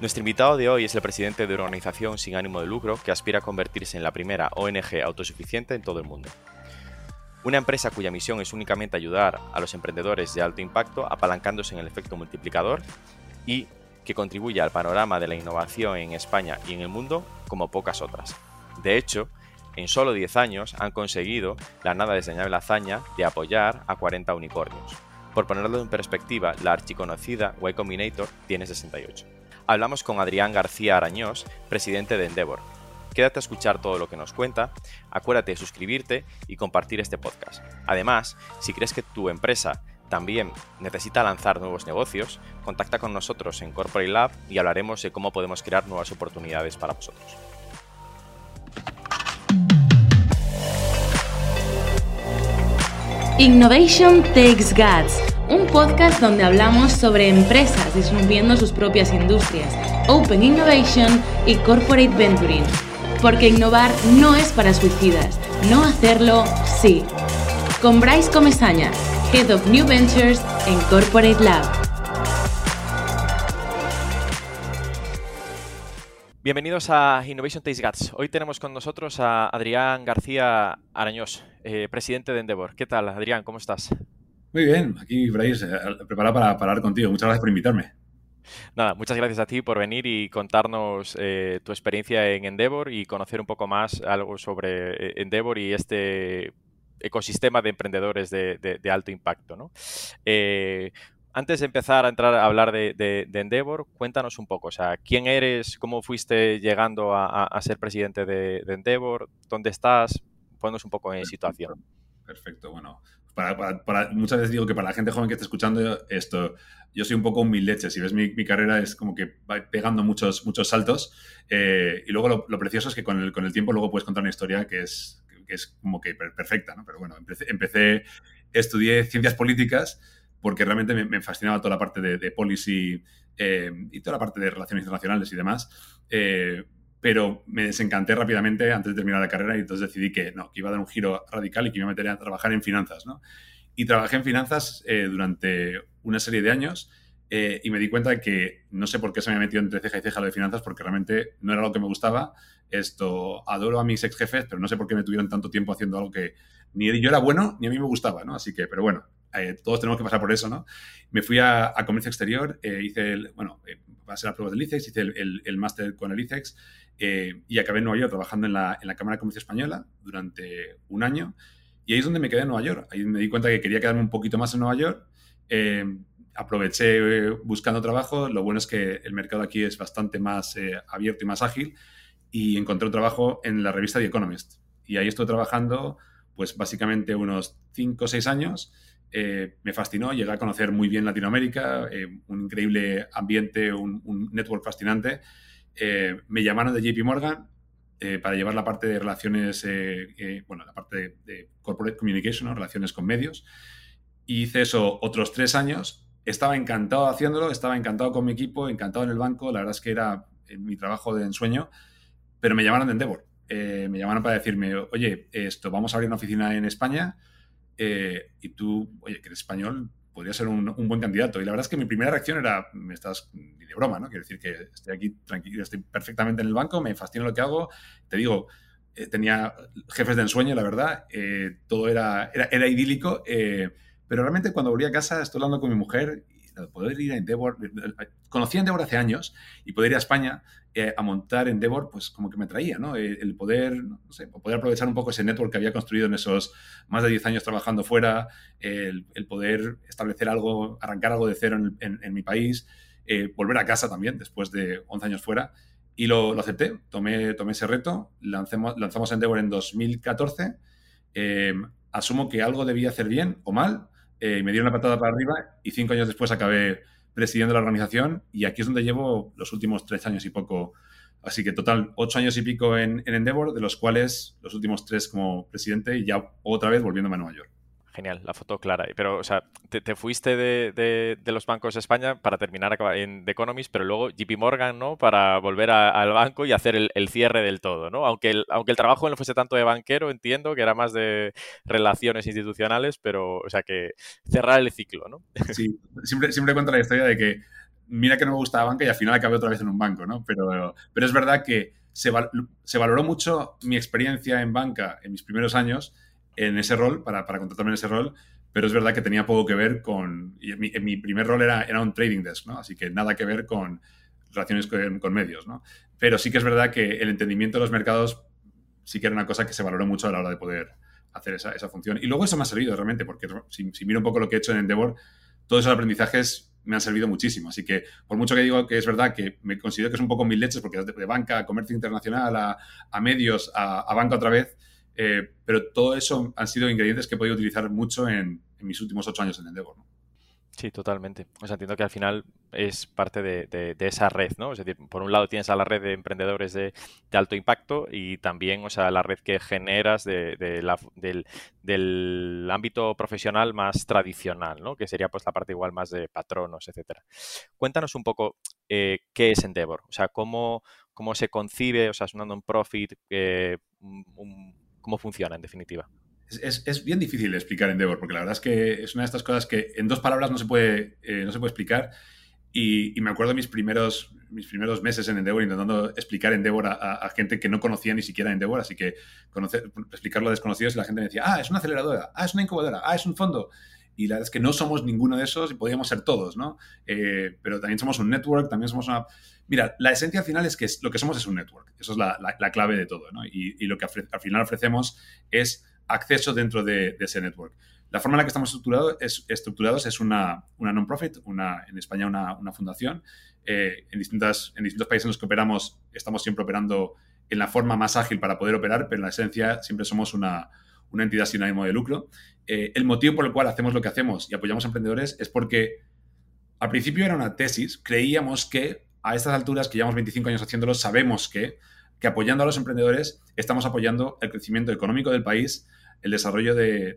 Nuestro invitado de hoy es el presidente de una organización sin ánimo de lucro que aspira a convertirse en la primera ONG autosuficiente en todo el mundo. Una empresa cuya misión es únicamente ayudar a los emprendedores de alto impacto apalancándose en el efecto multiplicador y que contribuye al panorama de la innovación en España y en el mundo como pocas otras. De hecho, en solo 10 años han conseguido la nada desdeñable hazaña de apoyar a 40 unicornios. Por ponerlo en perspectiva, la archiconocida Y Combinator tiene 68. Hablamos con Adrián García Arañós, presidente de Endeavor. Quédate a escuchar todo lo que nos cuenta, acuérdate de suscribirte y compartir este podcast. Además, si crees que tu empresa también necesita lanzar nuevos negocios, contacta con nosotros en Corporate Lab y hablaremos de cómo podemos crear nuevas oportunidades para vosotros. Innovation Takes Guts, un podcast donde hablamos sobre empresas disminuyendo sus propias industrias, Open Innovation y Corporate Venturing. Porque innovar no es para suicidas, no hacerlo sí. Con Bryce Comesaña, Head of New Ventures en Corporate Lab. Bienvenidos a Innovation Taste Guts. Hoy tenemos con nosotros a Adrián García Arañós, eh, presidente de Endeavor. ¿Qué tal, Adrián? ¿Cómo estás? Muy bien, aquí Bryce, eh, preparado para, hablar contigo. Muchas gracias por invitarme. Nada, muchas gracias a ti por venir y contarnos eh, tu experiencia en Endeavor y conocer un poco más algo sobre Endeavor y este ecosistema de emprendedores de, alto impacto. ¿no? Antes de empezar a entrar a hablar de, Endeavor, cuéntanos un poco, o sea, ¿quién eres? ¿Cómo fuiste llegando a, ser presidente de, Endeavor? ¿Dónde estás? Ponnos un poco en situación. Perfecto, bueno. Para, muchas veces digo que para la gente joven que está escuchando esto, yo soy un poco un mil leches. Si ves mi, carrera es como que va pegando muchos, muchos saltos. Eh, y luego lo, precioso es que con el, con el tiempo luego puedes contar una historia que es, que es como que perfecta, ¿no? Pero bueno, empecé, empecé estudié ciencias políticas porque realmente me, fascinaba toda la parte de, policy eh, y toda la parte de relaciones internacionales y demás. Eh, pero me desencanté rápidamente antes de terminar la carrera y entonces decidí que no, que iba a dar un giro radical y que iba a meter a trabajar en finanzas, ¿no? Y trabajé en finanzas eh, durante una serie de años y me di cuenta de que no sé por qué se me ha metido entre ceja y ceja lo de finanzas porque realmente no era lo que me gustaba. Esto, adoro a mis ex jefes, pero no sé por qué me tuvieron tanto tiempo haciendo algo que ni yo era bueno ni a mí me gustaba, ¿no? Así que, pero bueno, eh, todos tenemos que pasar por eso, ¿no? Me fui a, comercio exterior, eh, hice el, bueno, eh, a ser las pruebas del ICEX, hice el, máster con el ICEX y acabé en Nueva York trabajando en la, en la, Cámara de Comercio Española durante un año. Y ahí es donde me quedé en Nueva York. Ahí me di cuenta que quería quedarme un poquito más en Nueva York. aproveché buscando trabajo. Lo bueno es que el mercado aquí es bastante más abierto y más ágil. Y encontré un trabajo en la revista The Economist. Y ahí estoy trabajando, pues básicamente unos 5 o 6 años. Eh, me fascinó, llegué a conocer muy bien Latinoamérica, eh, un increíble ambiente, un, network fascinante. Eh, me llamaron de JP Morgan para llevar la parte de relaciones, bueno, la parte de, corporate communication, relaciones con medios. hice eso otros tres años. Estaba encantado haciéndolo, estaba encantado con mi equipo, encantado en el banco. La verdad es que era mi trabajo de ensueño, pero me llamaron de Endeavor. me llamaron para decirme, oye, esto, vamos a abrir una oficina en España eh, y tú, oye, que eres español, podría ser un, buen candidato. Y la verdad es que mi primera reacción era, me estás ni de broma, ¿no? Quiero decir que estoy aquí tranquilo, estoy perfectamente en el banco, me fascina lo que hago. Te digo, eh, tenía jefes de ensueño, la verdad, eh, todo era, era, era idílico, pero realmente cuando volví a casa estoy hablando con mi mujer poder ir a Endeavor, conocí a Endeavor hace años y poder ir a España eh, a montar Endeavor, pues como que me traía, ¿no? El, poder, no sé, poder aprovechar un poco ese network que había construido en esos más de 10 años trabajando fuera, el, poder establecer algo, arrancar algo de cero en, mi país, eh, volver a casa también después de 11 años fuera. Y lo, acepté, tomé, tomé ese reto, lancemos, lanzamos Endeavor en 2014. Eh, asumo que algo debía hacer bien o mal, eh, me dieron una patada para arriba y cinco años después acabé presidiendo la organización y aquí es donde llevo los últimos tres años y poco. Así que total, ocho años y pico en, en Endeavor, de los cuales los últimos tres como presidente y ya otra vez volviéndome a Nueva York genial, la foto clara. Pero, o sea, te, fuiste de, los bancos de España para terminar en The Economist, pero luego JP Morgan, ¿no? Para volver al banco y hacer el, cierre del todo, ¿no? Aunque el, aunque el trabajo no fuese tanto de banquero, entiendo que era más de relaciones institucionales, pero, o sea, que cerrar el ciclo, ¿no? Sí, siempre, siempre cuento la historia de que mira que no me gustaba banca y al final acabé otra vez en un banco, ¿no? Pero, pero es verdad que se, se valoró mucho mi experiencia en banca en mis primeros años en ese rol, para, para contratarme en ese rol, pero es verdad que tenía poco que ver con... Mi, primer rol era, era un trading desk, ¿no? Así que nada que ver con relaciones con, medios, ¿no? Pero sí que es verdad que el entendimiento de los mercados sí que era una cosa que se valoró mucho a la hora de poder hacer esa, esa función. Y luego eso me ha servido realmente, porque si, si, miro un poco lo que he hecho en Endeavor, todos esos aprendizajes me han servido muchísimo. Así que, por mucho que digo que es verdad que me considero que es un poco mil leches, porque de, de banca a comercio internacional, a, a medios, a, a, banca otra vez, eh, pero todo eso han sido ingredientes que he podido utilizar mucho en, mis últimos ocho años en Endeavor. Sí, totalmente. O sea, entiendo que al final es parte de, esa red, ¿no? Es decir, por un lado tienes a la red de emprendedores de, alto impacto y también, o sea, la red que generas del, ámbito profesional más tradicional, ¿no? Que sería pues la parte igual más de patronos, etcétera. Cuéntanos un poco eh, qué es Endeavor, o sea, cómo, cómo se concibe, o sea, es un non-profit, eh, un, cómo funciona en definitiva es, es, bien difícil explicar Endeavor, porque la verdad es que es una de estas cosas que en dos palabras no se puede, eh, no se puede explicar. Y, me acuerdo mis primeros, mis primeros meses en Endeavor intentando explicar Endeavor a, gente que no conocía ni siquiera Endeavor, así que conocer, explicarlo a desconocidos y la gente me decía, ah, es una aceleradora, ah, es una incubadora, ah, es un fondo. Y la verdad es que no somos ninguno de esos y podríamos ser todos, ¿no? Eh, pero también somos un network, también somos una... Mira, la esencia al final es que lo que somos es un network, eso es la, la, la clave de todo, ¿no? Y, lo que al final ofrecemos es acceso dentro de, ese network. La forma en la que estamos es, estructurados es una, una non-profit, una, en España una, una fundación. Eh, en, distintas, en distintos países en los que operamos estamos siempre operando en la forma más ágil para poder operar, pero en la esencia siempre somos una, una entidad sin ánimo de lucro. Eh, el motivo por el cual hacemos lo que hacemos y apoyamos a emprendedores es porque al principio era una tesis, creíamos que a estas alturas, que llevamos 25 años haciéndolo, sabemos que, que apoyando a los emprendedores estamos apoyando el crecimiento económico del país, el desarrollo de,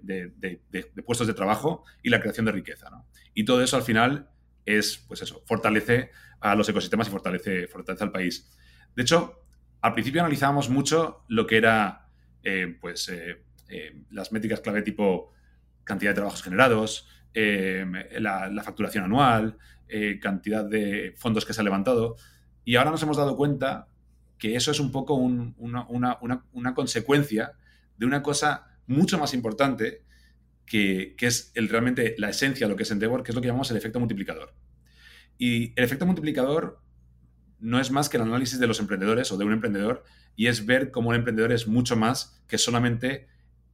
puestos de trabajo y la creación de riqueza. Y todo eso al final es, pues eso, fortalece a los ecosistemas y fortalece, fortalece al país. De hecho, al principio analizábamos mucho lo que era, eh, pues, eh, eh, las métricas clave tipo cantidad de trabajos generados, eh, la, facturación anual, cantidad de fondos que se ha levantado. Y ahora nos hemos dado cuenta que eso es un poco un, una, consecuencia de una cosa mucho más importante que, que, es realmente la esencia de lo que es Endeavor, que es lo que llamamos el efecto multiplicador. Y el efecto multiplicador no es más que el análisis de los emprendedores o de un emprendedor y es ver cómo el emprendedor es mucho más que solamente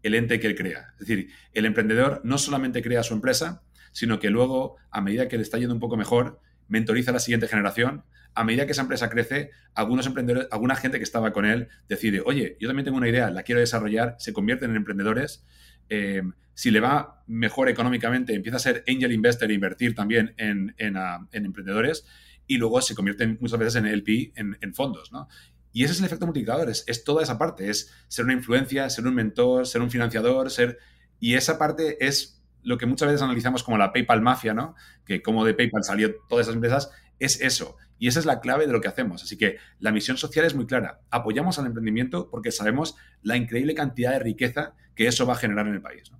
el ente que él crea. Es decir, el emprendedor no solamente crea su empresa, sino que luego, a medida que le está yendo un poco mejor, mentoriza a la siguiente generación. A medida que esa empresa crece, algunos emprendedores, alguna gente que estaba con él decide, oye, yo también tengo una idea, la quiero desarrollar, se convierten en emprendedores. Eh, si le va mejor económicamente, empieza a ser angel investor e invertir también en, en emprendedores y luego se convierten muchas veces en LP, en, en fondos, ¿no? Y ese es el efecto multiplicador, es, es, toda esa parte, es ser una influencia, ser un mentor, ser un financiador, ser... Y esa parte es lo que muchas veces analizamos como la PayPal mafia, ¿no? Que como de PayPal salió todas esas empresas, es eso. Y esa es la clave de lo que hacemos. Así que la misión social es muy clara. Apoyamos al emprendimiento porque sabemos la increíble cantidad de riqueza que eso va a generar en el país.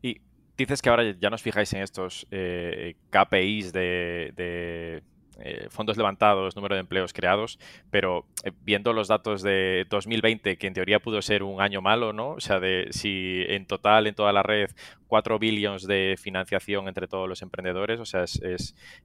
Y dices que ahora ya nos fijáis en estos eh, KPIs de, de eh, fondos levantados, número de empleos creados, pero eh, viendo los datos de 2020, que en teoría pudo ser un año malo, ¿no? O sea, de si en total, en toda la red, 4 billones de financiación entre todos los emprendedores, o sea, es,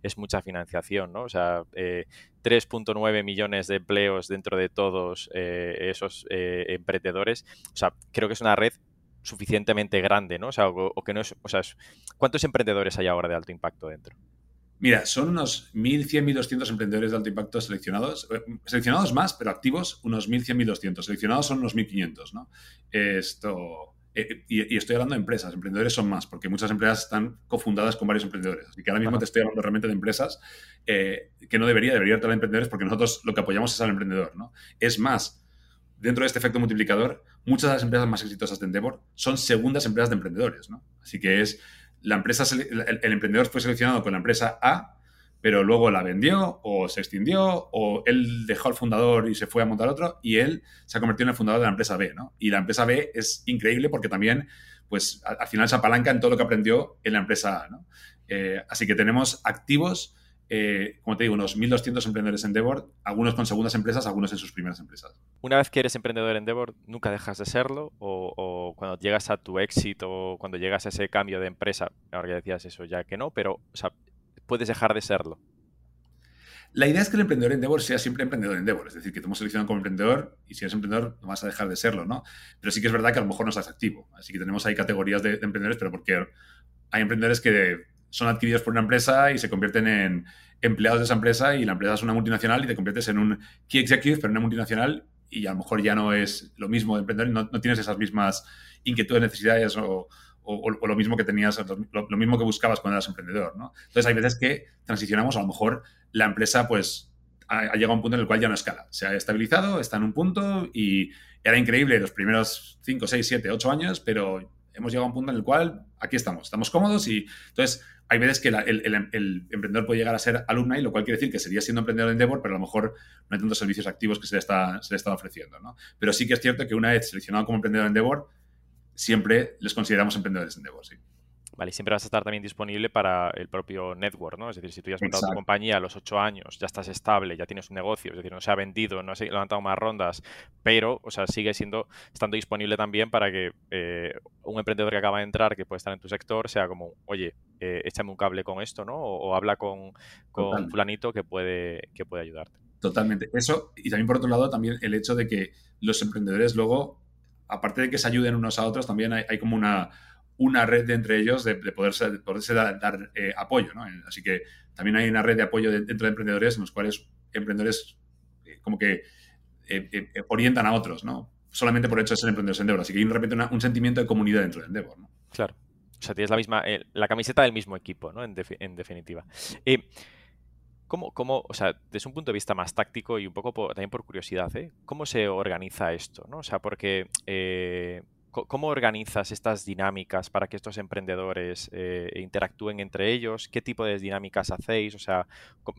es, mucha financiación, ¿no? O sea, eh, 3.9 millones de empleos dentro de todos eh, esos emprendedores, o sea, creo que es una red suficientemente grande, ¿no? O sea, o que no es, o sea, ¿cuántos emprendedores hay ahora de alto impacto dentro? Mira, son unos 1.100, 1.200 emprendedores de alto impacto seleccionados. Eh, seleccionados más, pero activos unos 1.100, 1.200. Seleccionados son unos 1.500, ¿no? Esto... Eh, y, y, estoy hablando de empresas, emprendedores son más, porque muchas empresas están cofundadas con varios emprendedores. Así que ahora mismo Ajá. te estoy hablando realmente de empresas eh, que no debería, debería estar emprendedores porque nosotros lo que apoyamos es al emprendedor, ¿no? Es más, dentro de este efecto multiplicador, muchas de las empresas más exitosas de Endeavor son segundas empresas de emprendedores, ¿no? Así que es la empresa, el, el, emprendedor fue seleccionado con la empresa A, pero luego la vendió o se extinguió o él dejó al fundador y se fue a montar otro y él se ha convertido en el fundador de la empresa B, ¿no? Y la empresa B es increíble porque también, pues, al, al final se apalanca en todo lo que aprendió en la empresa A, ¿no? Eh, así que tenemos activos eh, como te digo, unos 1.200 emprendedores en Endeavor, algunos con segundas empresas, algunos en sus primeras empresas. Una vez que eres emprendedor en Endeavor, ¿nunca dejas de serlo? O, cuando llegas a tu éxito, cuando llegas a ese cambio de empresa, ahora ya decías eso ya que no, pero puedes dejar de serlo. La idea es que el emprendedor en Endeavor sea siempre emprendedor en Endeavor, es decir, que te hemos seleccionado como emprendedor y si eres emprendedor no vas a dejar de serlo, ¿no? Pero sí que es verdad que a lo mejor no estás activo, así que tenemos ahí categorías de, de emprendedores, pero porque hay emprendedores que son adquiridos por una empresa y se convierten en empleados de esa empresa y la empresa es una multinacional y te conviertes en un key executive, pero en una multinacional y a lo mejor ya no es lo mismo de emprender, no, no tienes esas mismas inquietudes, necesidades o, o, lo mismo que tenías, lo, mismo que buscabas cuando eras emprendedor, ¿no? Entonces hay veces que transicionamos, a lo mejor la empresa pues ha, ha, llegado a un punto en el cual ya no escala, se ha estabilizado, está en un punto y era increíble los primeros 5, 6, 7, 8 años, pero hemos llegado a un punto en el cual aquí estamos, estamos cómodos y entonces hay veces que el, emprendedor puede llegar a ser alumna y lo cual quiere decir que sería siendo emprendedor en Endeavor, pero a lo mejor no hay tantos servicios activos que se le está, se le está ofreciendo. ¿no? Pero sí que es cierto que una vez seleccionado como emprendedor en Endeavor, siempre les consideramos emprendedores en Endeavor, sí. Vale, y siempre vas a estar también disponible para el propio network, ¿no? Es decir, si tú ya has montado tu compañía a los ocho años, ya estás estable, ya tienes un negocio, es decir, no se ha vendido, no has levantado más rondas, pero, o sea, sigue siendo, estando disponible también para que eh, un emprendedor que acaba de entrar, que puede estar en tu sector, sea como, oye, eh, échame un cable con esto, ¿no? O, habla con, con fulanito que puede, que puede ayudarte. Totalmente. Eso, y también por otro lado, también el hecho de que los emprendedores luego, aparte de que se ayuden unos a otros, también hay como una una red de entre ellos de, poderse, dar, eh, apoyo. ¿no? Así que también hay una red de apoyo dentro de emprendedores en los cuales emprendedores eh, como que eh, orientan a otros, ¿no? Solamente por el hecho de ser emprendedores en Endeavor. Así que hay de repente un sentimiento de comunidad dentro de Endeavor. Claro. O sea, tienes la misma, la camiseta del mismo equipo, ¿no? En, en definitiva. ¿Cómo, ¿Cómo, o sea, desde un punto de vista más táctico y un poco también por curiosidad, ¿eh? ¿cómo se organiza esto? ¿no? O sea, porque ¿Cómo organizas estas dinámicas para que estos emprendedores eh, interactúen entre ellos? ¿Qué tipo de dinámicas hacéis? O sea,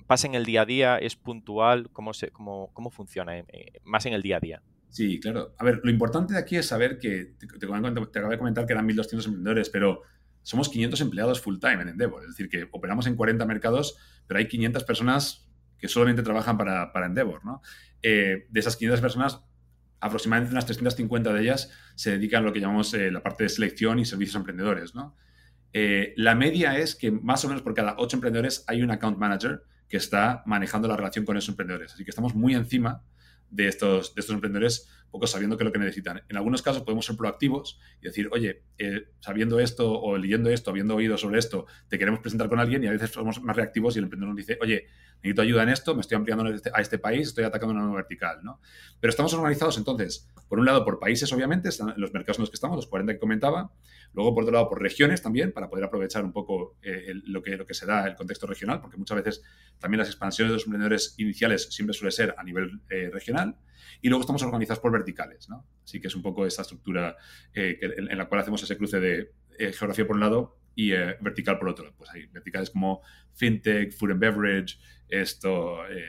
¿pasa en el día a día? ¿Es puntual? ¿Cómo, cómo, cómo funciona eh, más en el día a día? Sí, claro. A ver, lo importante de aquí es saber que, te, te, acabo de comentar que eran 1.200 emprendedores, pero somos 500 empleados full time en Endeavor. Es decir, que operamos en 40 mercados, pero hay 500 personas que solamente trabajan para, para Endeavor. ¿no? Eh, de esas 500 personas, aproximadamente unas 350 de ellas se dedican a lo que llamamos eh, la parte de selección y servicios a emprendedores. ¿no? Eh, la media es que más o menos por cada 8 emprendedores hay un account manager que está manejando la relación con esos emprendedores. Así que estamos muy encima de estos, de estos emprendedores, poco sabiendo qué es lo que necesitan. En algunos casos podemos ser proactivos y decir, oye, eh, sabiendo esto o leyendo esto, habiendo oído sobre esto, te queremos presentar con alguien y a veces somos más reactivos y el emprendedor nos dice, oye, necesito ayuda en esto, me estoy ampliando este, a este país, estoy atacando una nueva vertical, ¿no? Pero estamos organizados entonces, por un lado, por países, obviamente, los mercados en los que estamos, los 40 que comentaba, luego, por otro lado, por regiones también, para poder aprovechar un poco eh, lo, que, lo que se da, el contexto regional, porque muchas veces también las expansiones de los emprendedores iniciales siempre suele ser a nivel eh, regional, y luego estamos organizados por verticales, ¿no? Así que es un poco esa estructura eh, en, la cual hacemos ese cruce de geografía por un lado y vertical por otro. Pues hay verticales como fintech, food and beverage, esto, eh,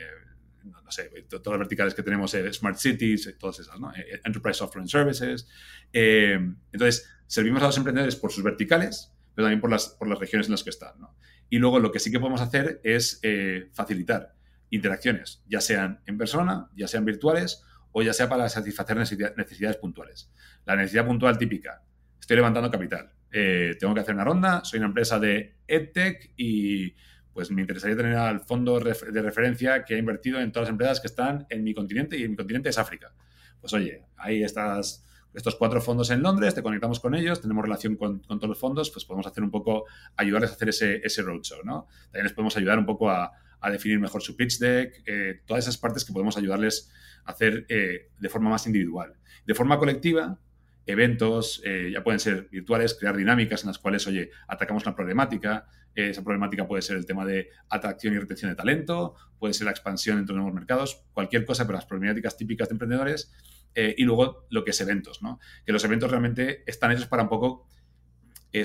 no, sé, todas las verticales que tenemos, eh, Smart Cities, eh, todas esas, ¿no? Enterprise Software and Services. entonces, servimos a los emprendedores por sus verticales, pero también por las, por las regiones en las que están, ¿no? Y luego lo que sí que podemos hacer es facilitar interacciones, ya sean en persona, ya sean virtuales o ya sea para satisfacer necesidades puntuales. La necesidad puntual típica, estoy levantando capital, tengo que hacer una ronda, soy una empresa de EdTech y pues me interesaría tener al fondo de referencia que ha invertido en todas las empresas que están en mi continente y mi continente es África. Pues oye, hay estas, estos cuatro fondos en Londres, te conectamos con ellos, tenemos relación con, todos los fondos, pues podemos hacer un poco, ayudarles a hacer ese, roadshow, ¿no? También les podemos ayudar un poco a, definir mejor su pitch deck, eh, todas esas partes que podemos ayudarles a hacer eh, de forma más individual. De forma colectiva, eventos, eh, ya pueden ser virtuales, crear dinámicas en las cuales, oye, atacamos una problemática. esa problemática puede ser el tema de atracción y retención de talento, puede ser la expansión entre nuevos mercados, cualquier cosa, pero las problemáticas típicas de emprendedores. Eh, y luego lo que es eventos, ¿no? Que los eventos realmente están hechos para un poco eh,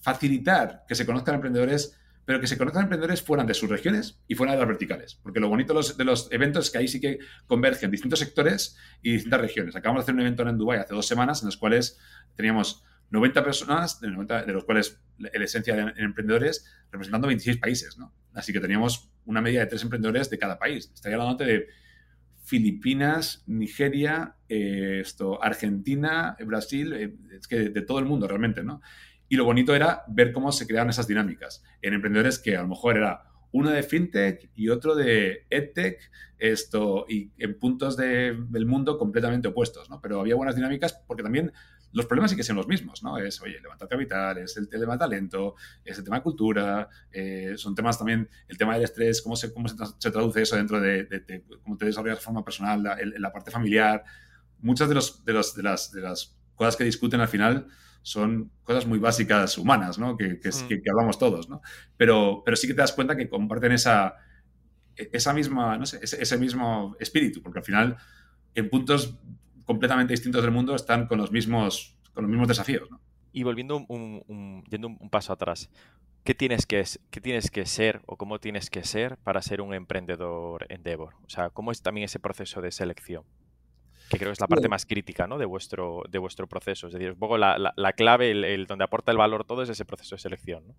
facilitar que se conozcan emprendedores pero que se conozcan emprendedores fuera de sus regiones y fuera de las verticales. Porque lo bonito de los, eventos es que ahí sí que convergen distintos sectores y distintas regiones. Acabamos de hacer un evento en Dubái hace dos semanas en los cuales teníamos 90 personas, de, los cuales la, esencia de emprendedores, representando 26 países, ¿no? Así que teníamos una media de tres emprendedores de cada país. Estaría hablando de Filipinas, Nigeria, eh, esto, Argentina, Brasil, eh, es que de, todo el mundo realmente, ¿no? Y lo bonito era ver cómo se creaban esas dinámicas en emprendedores que a lo mejor era uno de fintech y otro de edtech, esto, y en puntos del mundo completamente opuestos, ¿no? Pero había buenas dinámicas porque también los problemas sí que son los mismos, ¿no? Es, oye, levantar capital, es el tema de talento, es el tema de cultura, eh, son temas también, el tema del estrés, cómo se, cómo se, traduce eso dentro de, cómo te desarrollas de forma personal, la, la parte familiar. Muchas de, los, de, los, de, las, de las cosas que discuten al final son cosas muy básicas humanas, ¿no? Que, que, mm. que, hablamos todos, ¿no? Pero, pero sí que te das cuenta que comparten esa, esa misma, no sé, ese, ese mismo espíritu, porque al final en puntos completamente distintos del mundo están con los mismos, con los mismos desafíos. ¿no? Y volviendo un, yendo un paso atrás, ¿qué tienes, que, ¿qué tienes que ser o cómo tienes que ser para ser un emprendedor Endeavor? O sea, ¿cómo es también ese proceso de selección? Que creo que es la parte más crítica ¿no? de, vuestro, de vuestro proceso. Es decir, un poco la, la, clave, el, donde aporta el valor todo es ese proceso de selección. ¿no?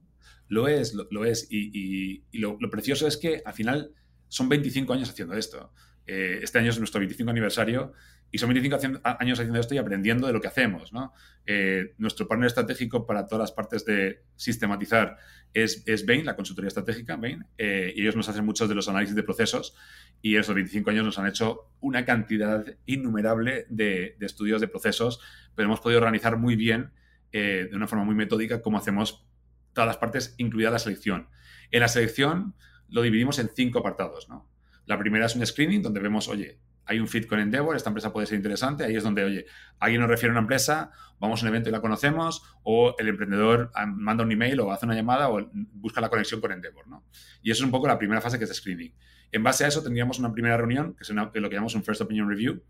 Lo es, lo, es. Y, y, lo, lo, precioso es que al final son 25 años haciendo esto. Eh, este año es nuestro 25 aniversario y son 25 años haciendo esto y aprendiendo de lo que hacemos. ¿no? Eh, nuestro partner estratégico para todas las partes de sistematizar es, es Bain, la consultoría estratégica, Bain, eh, y ellos nos hacen muchos de los análisis de procesos y esos 25 años nos han hecho una cantidad innumerable de, estudios de procesos, pero hemos podido organizar muy bien, eh, de una forma muy metódica, cómo hacemos todas las partes, incluida la selección. En la selección lo dividimos en cinco apartados. ¿no? La primera es un screening, donde vemos, oye, hay un fit con Endeavor, esta empresa puede ser interesante, ahí es donde, oye, alguien nos refiere a una empresa, vamos a un evento y la conocemos, o el emprendedor ah, manda un email o hace una llamada o busca la conexión con Endeavor, ¿no? Y eso es un poco la primera fase que es de screening. En base a eso tendríamos una primera reunión, que es lo que llamamos un First Opinion Review,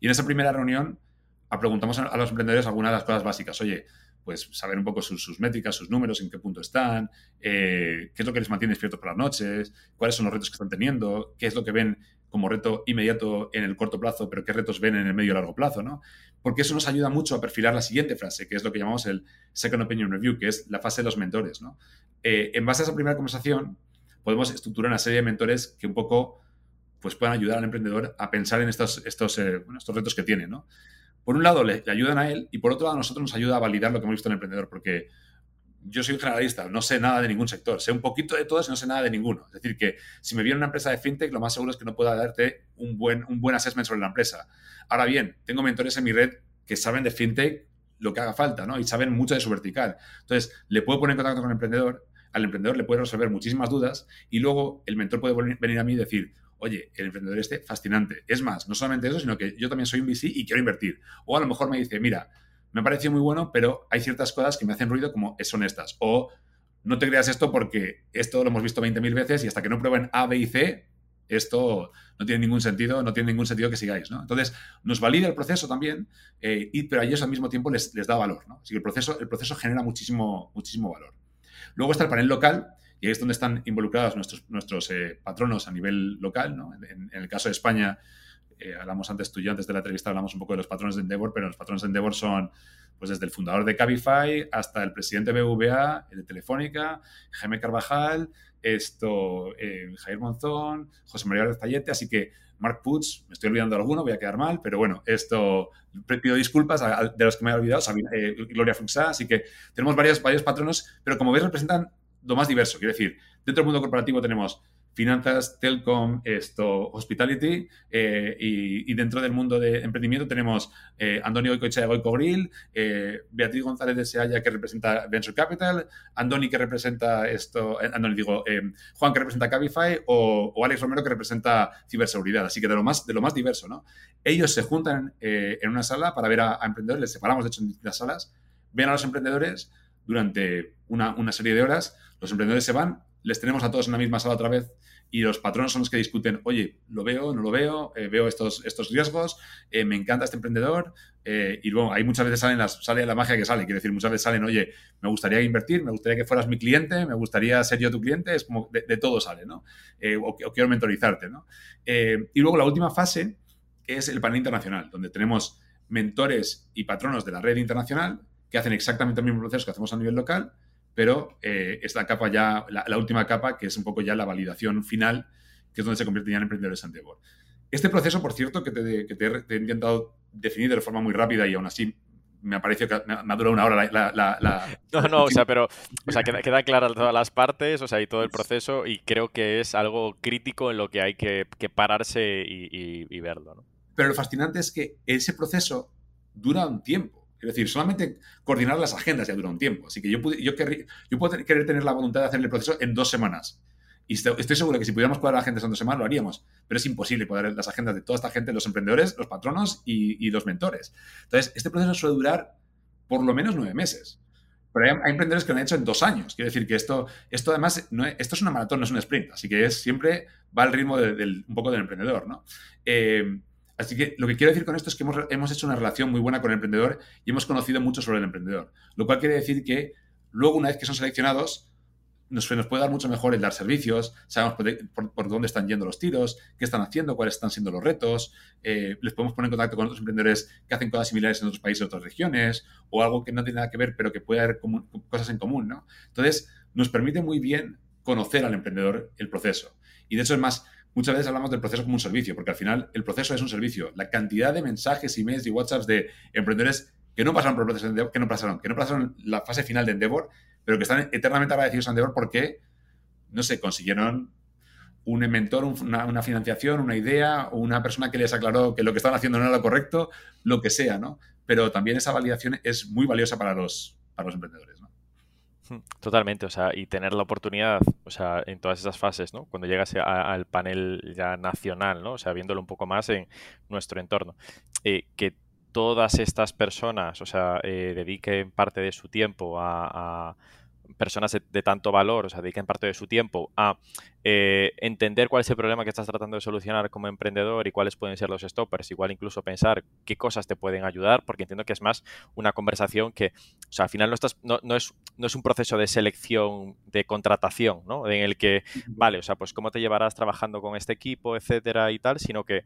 y en esa primera reunión preguntamos a los emprendedores algunas de las cosas básicas. Oye, pues saber un poco sus, métricas, sus números, en qué punto están, eh, qué es lo que les mantiene despiertos por las noches, cuáles son los retos que están teniendo, qué es lo que ven como reto inmediato en el corto plazo, pero qué retos ven en el medio y largo plazo, ¿no? Porque eso nos ayuda mucho a perfilar la siguiente frase, que es lo que llamamos el Second Opinion Review, que es la fase de los mentores, ¿no? Eh, en base a esa primera conversación, podemos estructurar una serie de mentores que un poco pues puedan ayudar al emprendedor a pensar en estos, estos, eh, estos retos que tiene, ¿no? Por un lado, le, ayudan a él y por otro lado, a nosotros nos ayuda a validar lo que hemos visto en el emprendedor, porque yo soy un generalista, no sé nada de ningún sector, sé un poquito de todos y no sé nada de ninguno. Es decir, que si me viene una empresa de fintech, lo más seguro es que no pueda darte un buen, un buen assessment sobre la empresa. Ahora bien, tengo mentores en mi red que saben de fintech lo que haga falta, ¿no? Y saben mucho de su vertical. Entonces, le puedo poner en contacto con el emprendedor, al emprendedor le puede resolver muchísimas dudas y luego el mentor puede venir a mí y decir, oye, el emprendedor este, fascinante. Es más, no solamente eso, sino que yo también soy un VC y quiero invertir. O a lo mejor me dice, mira, me ha parecido muy bueno, pero hay ciertas cosas que me hacen ruido como son estas. O no te creas esto porque esto lo hemos visto 20.000 veces y hasta que no prueben A, B y C, esto no tiene ningún sentido, no tiene ningún sentido que sigáis, ¿no? Entonces, nos valida el proceso también, eh, y, pero a ellos al mismo tiempo les, les, da valor, ¿no? Así que el proceso, el proceso genera muchísimo, muchísimo valor. Luego está el panel local, y ahí es donde están involucrados nuestros, nuestros eh, patronos a nivel local. ¿no? En, el caso de España, eh, hablamos antes tú y yo, antes de la entrevista hablamos un poco de los patrones de Endeavor, pero los patrones de Endeavor son pues desde el fundador de Cabify hasta el presidente de BVA, el de Telefónica, Jaime Carvajal, esto, eh, Javier Monzón, José María Fayete, así que Mark Putz, me estoy olvidando de alguno, voy a quedar mal, pero bueno, esto, pido disculpas de los que me he olvidado, Gloria Fuxá, así que tenemos varios, varios pero como veis representan lo más diverso. Quiero decir, dentro del mundo corporativo tenemos finanzas, telcom, esto, hospitality, eh, y, dentro del mundo de emprendimiento tenemos eh, Antonio Goicoechea de eh, Beatriz González de Sealla que representa Venture Capital, Andoni que representa esto, Andoni digo, Juan que representa Cabify o, Alex Romero que representa ciberseguridad. Así que de lo más, de lo más diverso, ¿no? Ellos se juntan en una sala para ver a, a emprendedores, les separamos de hecho en distintas salas, ven a los emprendedores durante una, una serie de horas, los emprendedores se van, les tenemos a todos en la misma sala otra vez y los patronos son los que discuten, oye, lo veo, no lo veo, eh, veo estos, estos riesgos, eh, me encanta este emprendedor eh, y luego ahí muchas veces salen las, sale la magia que sale, quiero decir, muchas veces salen, oye, me gustaría invertir, me gustaría que fueras mi cliente, me gustaría ser yo tu cliente, es como de, todo sale, ¿no? O, o, quiero mentorizarte, ¿no? y luego la última fase es el panel internacional, donde tenemos mentores y patronos de la red internacional que hacen exactamente el mismo proceso que hacemos a nivel local, pero eh, esta capa ya, la, última capa, que es un poco ya la validación final, que es donde se convierte ya en emprendedores Endeavor. Este proceso, por cierto, que, te, he intentado definir de forma muy rápida y aún así me ha parecido que me ha durado una hora la... no, no, o sea, pero o sea, queda, queda claras todas las partes, o sea, y todo el proceso, y creo que es algo crítico en lo que hay que, pararse y, verlo, ¿no? Pero lo fascinante es que ese proceso dura un tiempo. Es decir, solamente coordinar las agendas ya dura un tiempo. Así que yo, yo, yo puedo querer tener la voluntad de hacer el proceso en dos semanas. Y estoy seguro que si pudiéramos cuadrar agendas en dos semanas lo haríamos, pero es imposible cuadrar las agendas de toda esta gente, los emprendedores, los patronos y, los mentores. Entonces, este proceso suele durar por lo menos nueve meses. Pero hay, emprendedores que lo han hecho en dos años. Quiero decir que esto, esto además, no es, esto es una maratón, no es un sprint. Así que es, siempre va al ritmo del, un poco del emprendedor. ¿no? Eh, así que lo que quiero decir con esto es que hemos, hemos hecho una relación muy buena con el emprendedor y hemos conocido mucho sobre el emprendedor. Lo cual quiere decir que luego, una vez que son seleccionados, nos, puede dar mucho mejor el dar servicios, sabemos por, dónde están yendo los tiros, qué están haciendo, cuáles están siendo los retos, eh, les podemos poner en contacto con otros emprendedores que hacen cosas similares en otros países, otras regiones, o algo que no tiene nada que ver, pero que puede haber cosas en común, ¿no? Entonces, nos permite muy bien conocer al emprendedor el proceso. Y de hecho, es más, muchas veces hablamos del proceso como un servicio, porque al final el proceso es un servicio. La cantidad de mensajes, emails y WhatsApps de emprendedores que no pasaron por el proceso de Endeavor, que no pasaron, que no pasaron la fase final de Endeavor, pero que están eternamente agradecidos a Endeavor porque, no sé, consiguieron un mentor, una, financiación, una idea, o una persona que les aclaró que lo que estaban haciendo no era lo correcto, lo que sea, ¿no? Pero también esa validación es muy valiosa para los, para los emprendedores, ¿no? Hmm, totalmente, o sea, y tener la oportunidad, o sea, en todas esas fases, ¿no? Cuando llegas al panel ya nacional, ¿no? O sea, viéndolo un poco más en nuestro entorno, eh, que todas estas personas, o sea, eh, dediquen parte de su tiempo a, personas de, tanto valor, o sea, dediquen parte de su tiempo a eh, entender cuál es el problema que estás tratando de solucionar como emprendedor y cuáles pueden ser los stoppers, igual incluso pensar qué cosas te pueden ayudar, porque entiendo que es más una conversación que, o sea, al final no, estás, no, no es, no es un proceso de selección, de contratación, ¿no? En el que, vale, o sea, pues cómo te llevarás trabajando con este equipo, etcétera y tal, sino que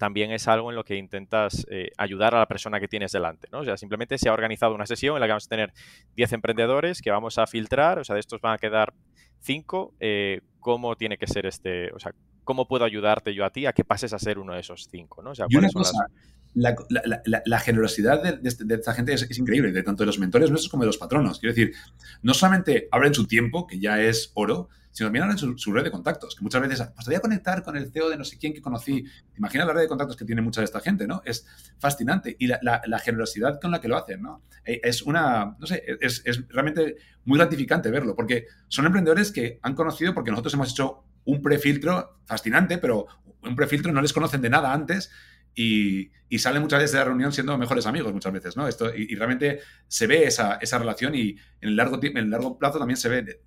también es algo en lo que intentas eh, ayudar a la persona que tienes delante, ¿no? O sea, simplemente se ha organizado una sesión en la que vamos a tener 10 emprendedores que vamos a filtrar, o sea, de estos van a quedar 5, eh, ¿cómo tiene que ser este, o sea, cómo puedo ayudarte yo a ti a que pases a ser uno de esos 5, ¿no? O sea, y una cosa, la, generosidad de, esta gente es, increíble, de tanto de los mentores nuestros como de los patronos. Quiero decir, no solamente abren su tiempo, que ya es oro, sino también hablan su, red de contactos, que muchas veces, pues te voy a conectar con el CEO de no sé quién que conocí. ¿Te imaginas la red de contactos que tiene mucha de esta gente, no? Es fascinante. Y la, generosidad con la que lo hacen, ¿no? Eh, es una, no sé, es realmente muy gratificante verlo, porque son emprendedores que han conocido porque nosotros hemos hecho un prefiltro fascinante, pero un prefiltro no les conocen de nada antes y, y, salen muchas veces de la reunión siendo mejores amigos muchas veces, ¿no? Esto, y, realmente se ve esa, esa, relación y en el, largo, en el largo plazo también se ve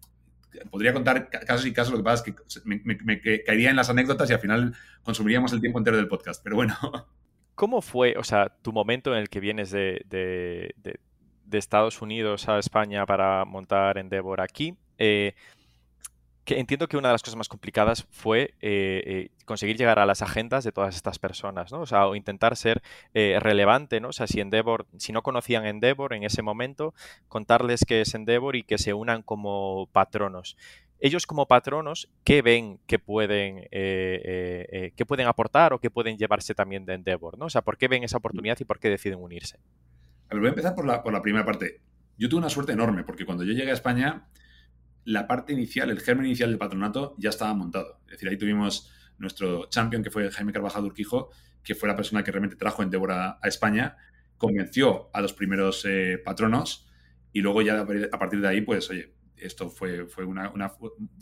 podría contar casos y casos, lo que pasa es que me, caería en las anécdotas y al final consumiríamos el tiempo entero del podcast, pero bueno. ¿Cómo fue, o sea, tu momento en el que vienes de, de, de, Estados Unidos a España para montar Endeavor aquí? Eh, que entiendo que una de las cosas más complicadas fue eh, eh, conseguir llegar a las agendas de todas estas personas, ¿no? O sea, o intentar ser eh, relevante, ¿no? O sea, si Endeavor, si no conocían Endeavor en ese momento, contarles qué es Endeavor y que se unan como patronos. Ellos como patronos, ¿qué ven que pueden, que pueden aportar o que pueden llevarse también de Endeavor. O sea, ¿por qué ven esa oportunidad y por qué deciden unirse? A ver, voy a empezar por la primera parte. Yo tuve una suerte enorme porque cuando yo llegué a España la parte inicial, el germen inicial del patronato ya estaba montado. Es decir, ahí tuvimos nuestro champion, que fue Jaime Carvajal Urquijo, que fue la persona que realmente trajo Endeavor a, España, convenció a los primeros eh, patronos y luego ya a partir de ahí, pues, oye, esto fue, fue una,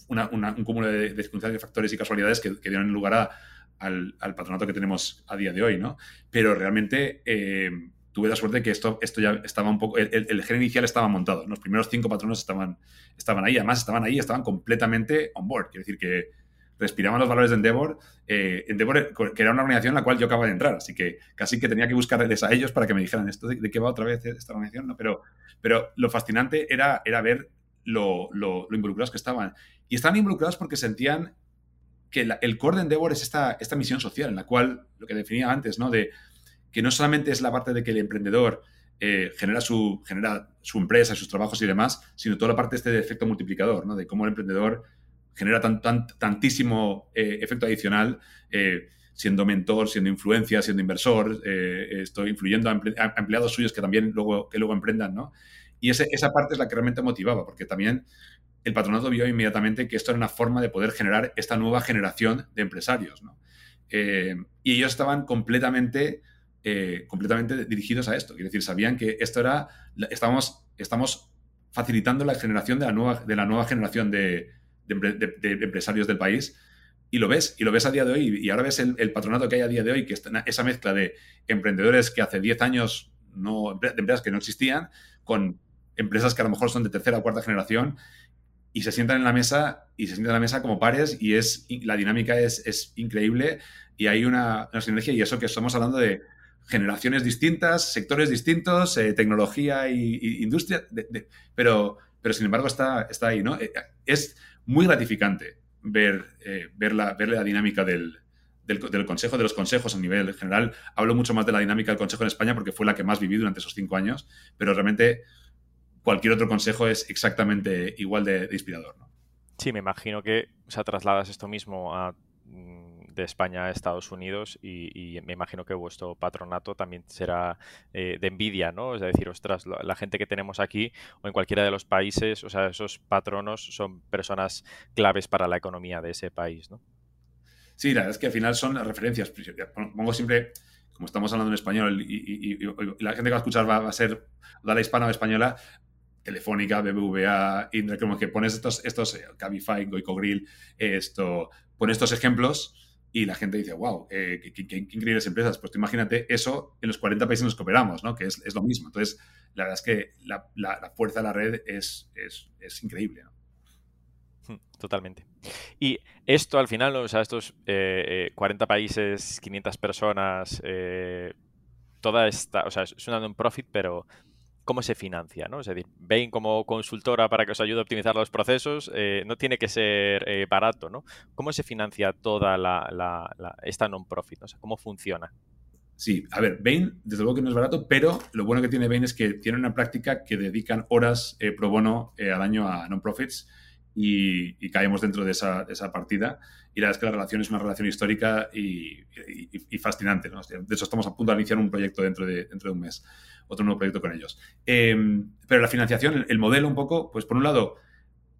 un cúmulo de, circunstancias, factores y casualidades que, dieron lugar al, patronato que tenemos a día de hoy, ¿no? Pero realmente... Eh, tuve la suerte de que esto, esto ya estaba un poco, el, el, gen inicial estaba montado. Los primeros cinco patronos estaban, estaban ahí, además estaban ahí, estaban completamente on board. Quiere decir que respiraban los valores de Endeavor. Eh, Endeavor, que era una organización en la cual yo acababa de entrar, así que casi que tenía que buscarles a ellos para que me dijeran esto de, qué va otra vez esta organización. ¿no? Pero, pero lo fascinante era, era ver lo, lo, involucrados que estaban. Y estaban involucrados porque sentían que el core de Endeavor es esta, esta misión social, en la cual, lo que definía antes, ¿no? De que no solamente es la parte de que el emprendedor eh, genera, su, empresa, sus trabajos y demás, sino toda la parte este de efecto multiplicador, ¿no? De cómo el emprendedor genera tan, tantísimo eh, efecto adicional siendo mentor, siendo influencia, siendo inversor, estoy influyendo a, empleados suyos que también luego, que luego emprendan, ¿no? Y esa parte es la que realmente motivaba, porque también el patronato vio inmediatamente que esto era una forma de poder generar esta nueva generación de empresarios. ¿no? Eh, y ellos estaban completamente, eh, completamente dirigidos a esto. Quiere decir, sabían que esto era, estábamos, estamos facilitando la generación de la nueva, de la nueva generación de, empresarios del país. Y lo ves, y lo ves a día de hoy. Y ahora ves el, patronato que hay a día de hoy, que es esa mezcla de emprendedores que hace 10 años, no, de empresas que no existían, con empresas que a lo mejor son de tercera o cuarta generación y se sientan en la mesa y se sientan en la mesa como pares y es la dinámica es, increíble y hay una, sinergia y eso que estamos hablando de generaciones distintas, sectores distintos, eh, tecnología y, industria, pero, pero sin embargo está, está ahí, ¿no? Eh, es muy gratificante ver, eh, ver, la, la dinámica del, del, consejo, de los consejos a nivel general. Hablo mucho más de la dinámica del consejo en España porque fue la que más viví durante esos cinco años, pero realmente cualquier otro consejo es exactamente igual de, inspirador. Sí, me imagino que trasladas esto mismo a, de España a Estados Unidos y, me imagino que vuestro patronato también será eh, de envidia, ¿no? Es decir, ostras, la gente que tenemos aquí o en cualquiera de los países, o sea, esos patronos son personas claves para la economía de ese país, ¿no? Sí, la verdad es que al final son referencias. Pongo siempre, como estamos hablando en español y, la gente que va a escuchar va, a ser la hispana o española, Telefónica, BBVA, Indra, como que pones estos, estos eh, Cabify, Goico Grill, esto, pones estos ejemplos y la gente dice, wow, eh, qué, increíbles empresas. Pues tú imagínate eso en los 40 países en los que operamos, ¿no? Que es, lo mismo. Entonces, la verdad es que la, fuerza de la red es, es, increíble, hmm, Totalmente. Y esto al final, o sea, estos 40 eh, países, 500 personas, toda esta, o sea, es una non-profit, pero cómo se financia, ¿no? Es decir, Bain como consultora para que os ayude a optimizar los procesos eh, no tiene que ser eh, barato, ¿no? ¿Cómo se financia toda esta non-profit? ¿cómo funciona? Sí, a ver, Bain desde luego que no es barato, pero lo bueno que tiene Bain es que tiene una práctica que dedican horas eh, pro bono al año a non-profits y, caemos dentro de esa, partida. Y la verdad es que la relación es una relación histórica y, fascinante. ¿no? De hecho, estamos a punto de iniciar un proyecto dentro de, dentro de un mes, otro nuevo proyecto con ellos. Em, pero la financiación, el modelo un poco, pues por un lado,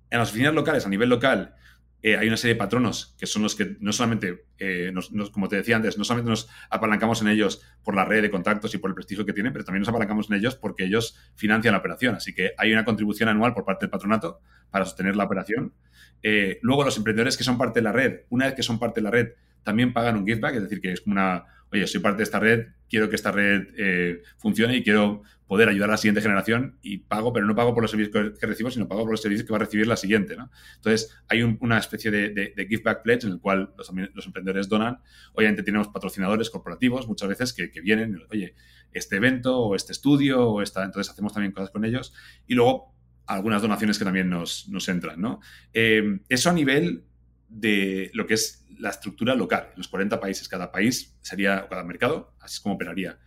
en las oficinas locales, a nivel local, eh, hay una serie de patronos que son los que no solamente, eh, como te decía antes, no solamente nos apalancamos en ellos por la red de contactos y por el prestigio que tienen, pero también nos apalancamos en ellos porque ellos financian la operación. Así que hay una contribución anual por parte del patronato para sostener la operación. Eh, luego los emprendedores que son parte de la red, una vez que son parte de la red, también pagan un giveback, es decir, que es como una, oye, soy parte de esta red, quiero que esta red eh, funcione y quiero poder ayudar a la siguiente generación y pago, pero no pago por los servicios que, recibo, sino pago por los servicios que va a recibir la siguiente. ¿no? Entonces, hay una especie de, de, give back pledge en el cual los, emprendedores donan. Obviamente tenemos patrocinadores corporativos muchas veces que, que, vienen, oye, este evento o este estudio o esta, entonces hacemos también cosas con ellos. Y luego algunas donaciones que también nos, entran. ¿no? Eh, eso a nivel de lo que es la estructura local. En los 40 países, cada país sería, cada mercado, así es como operaría.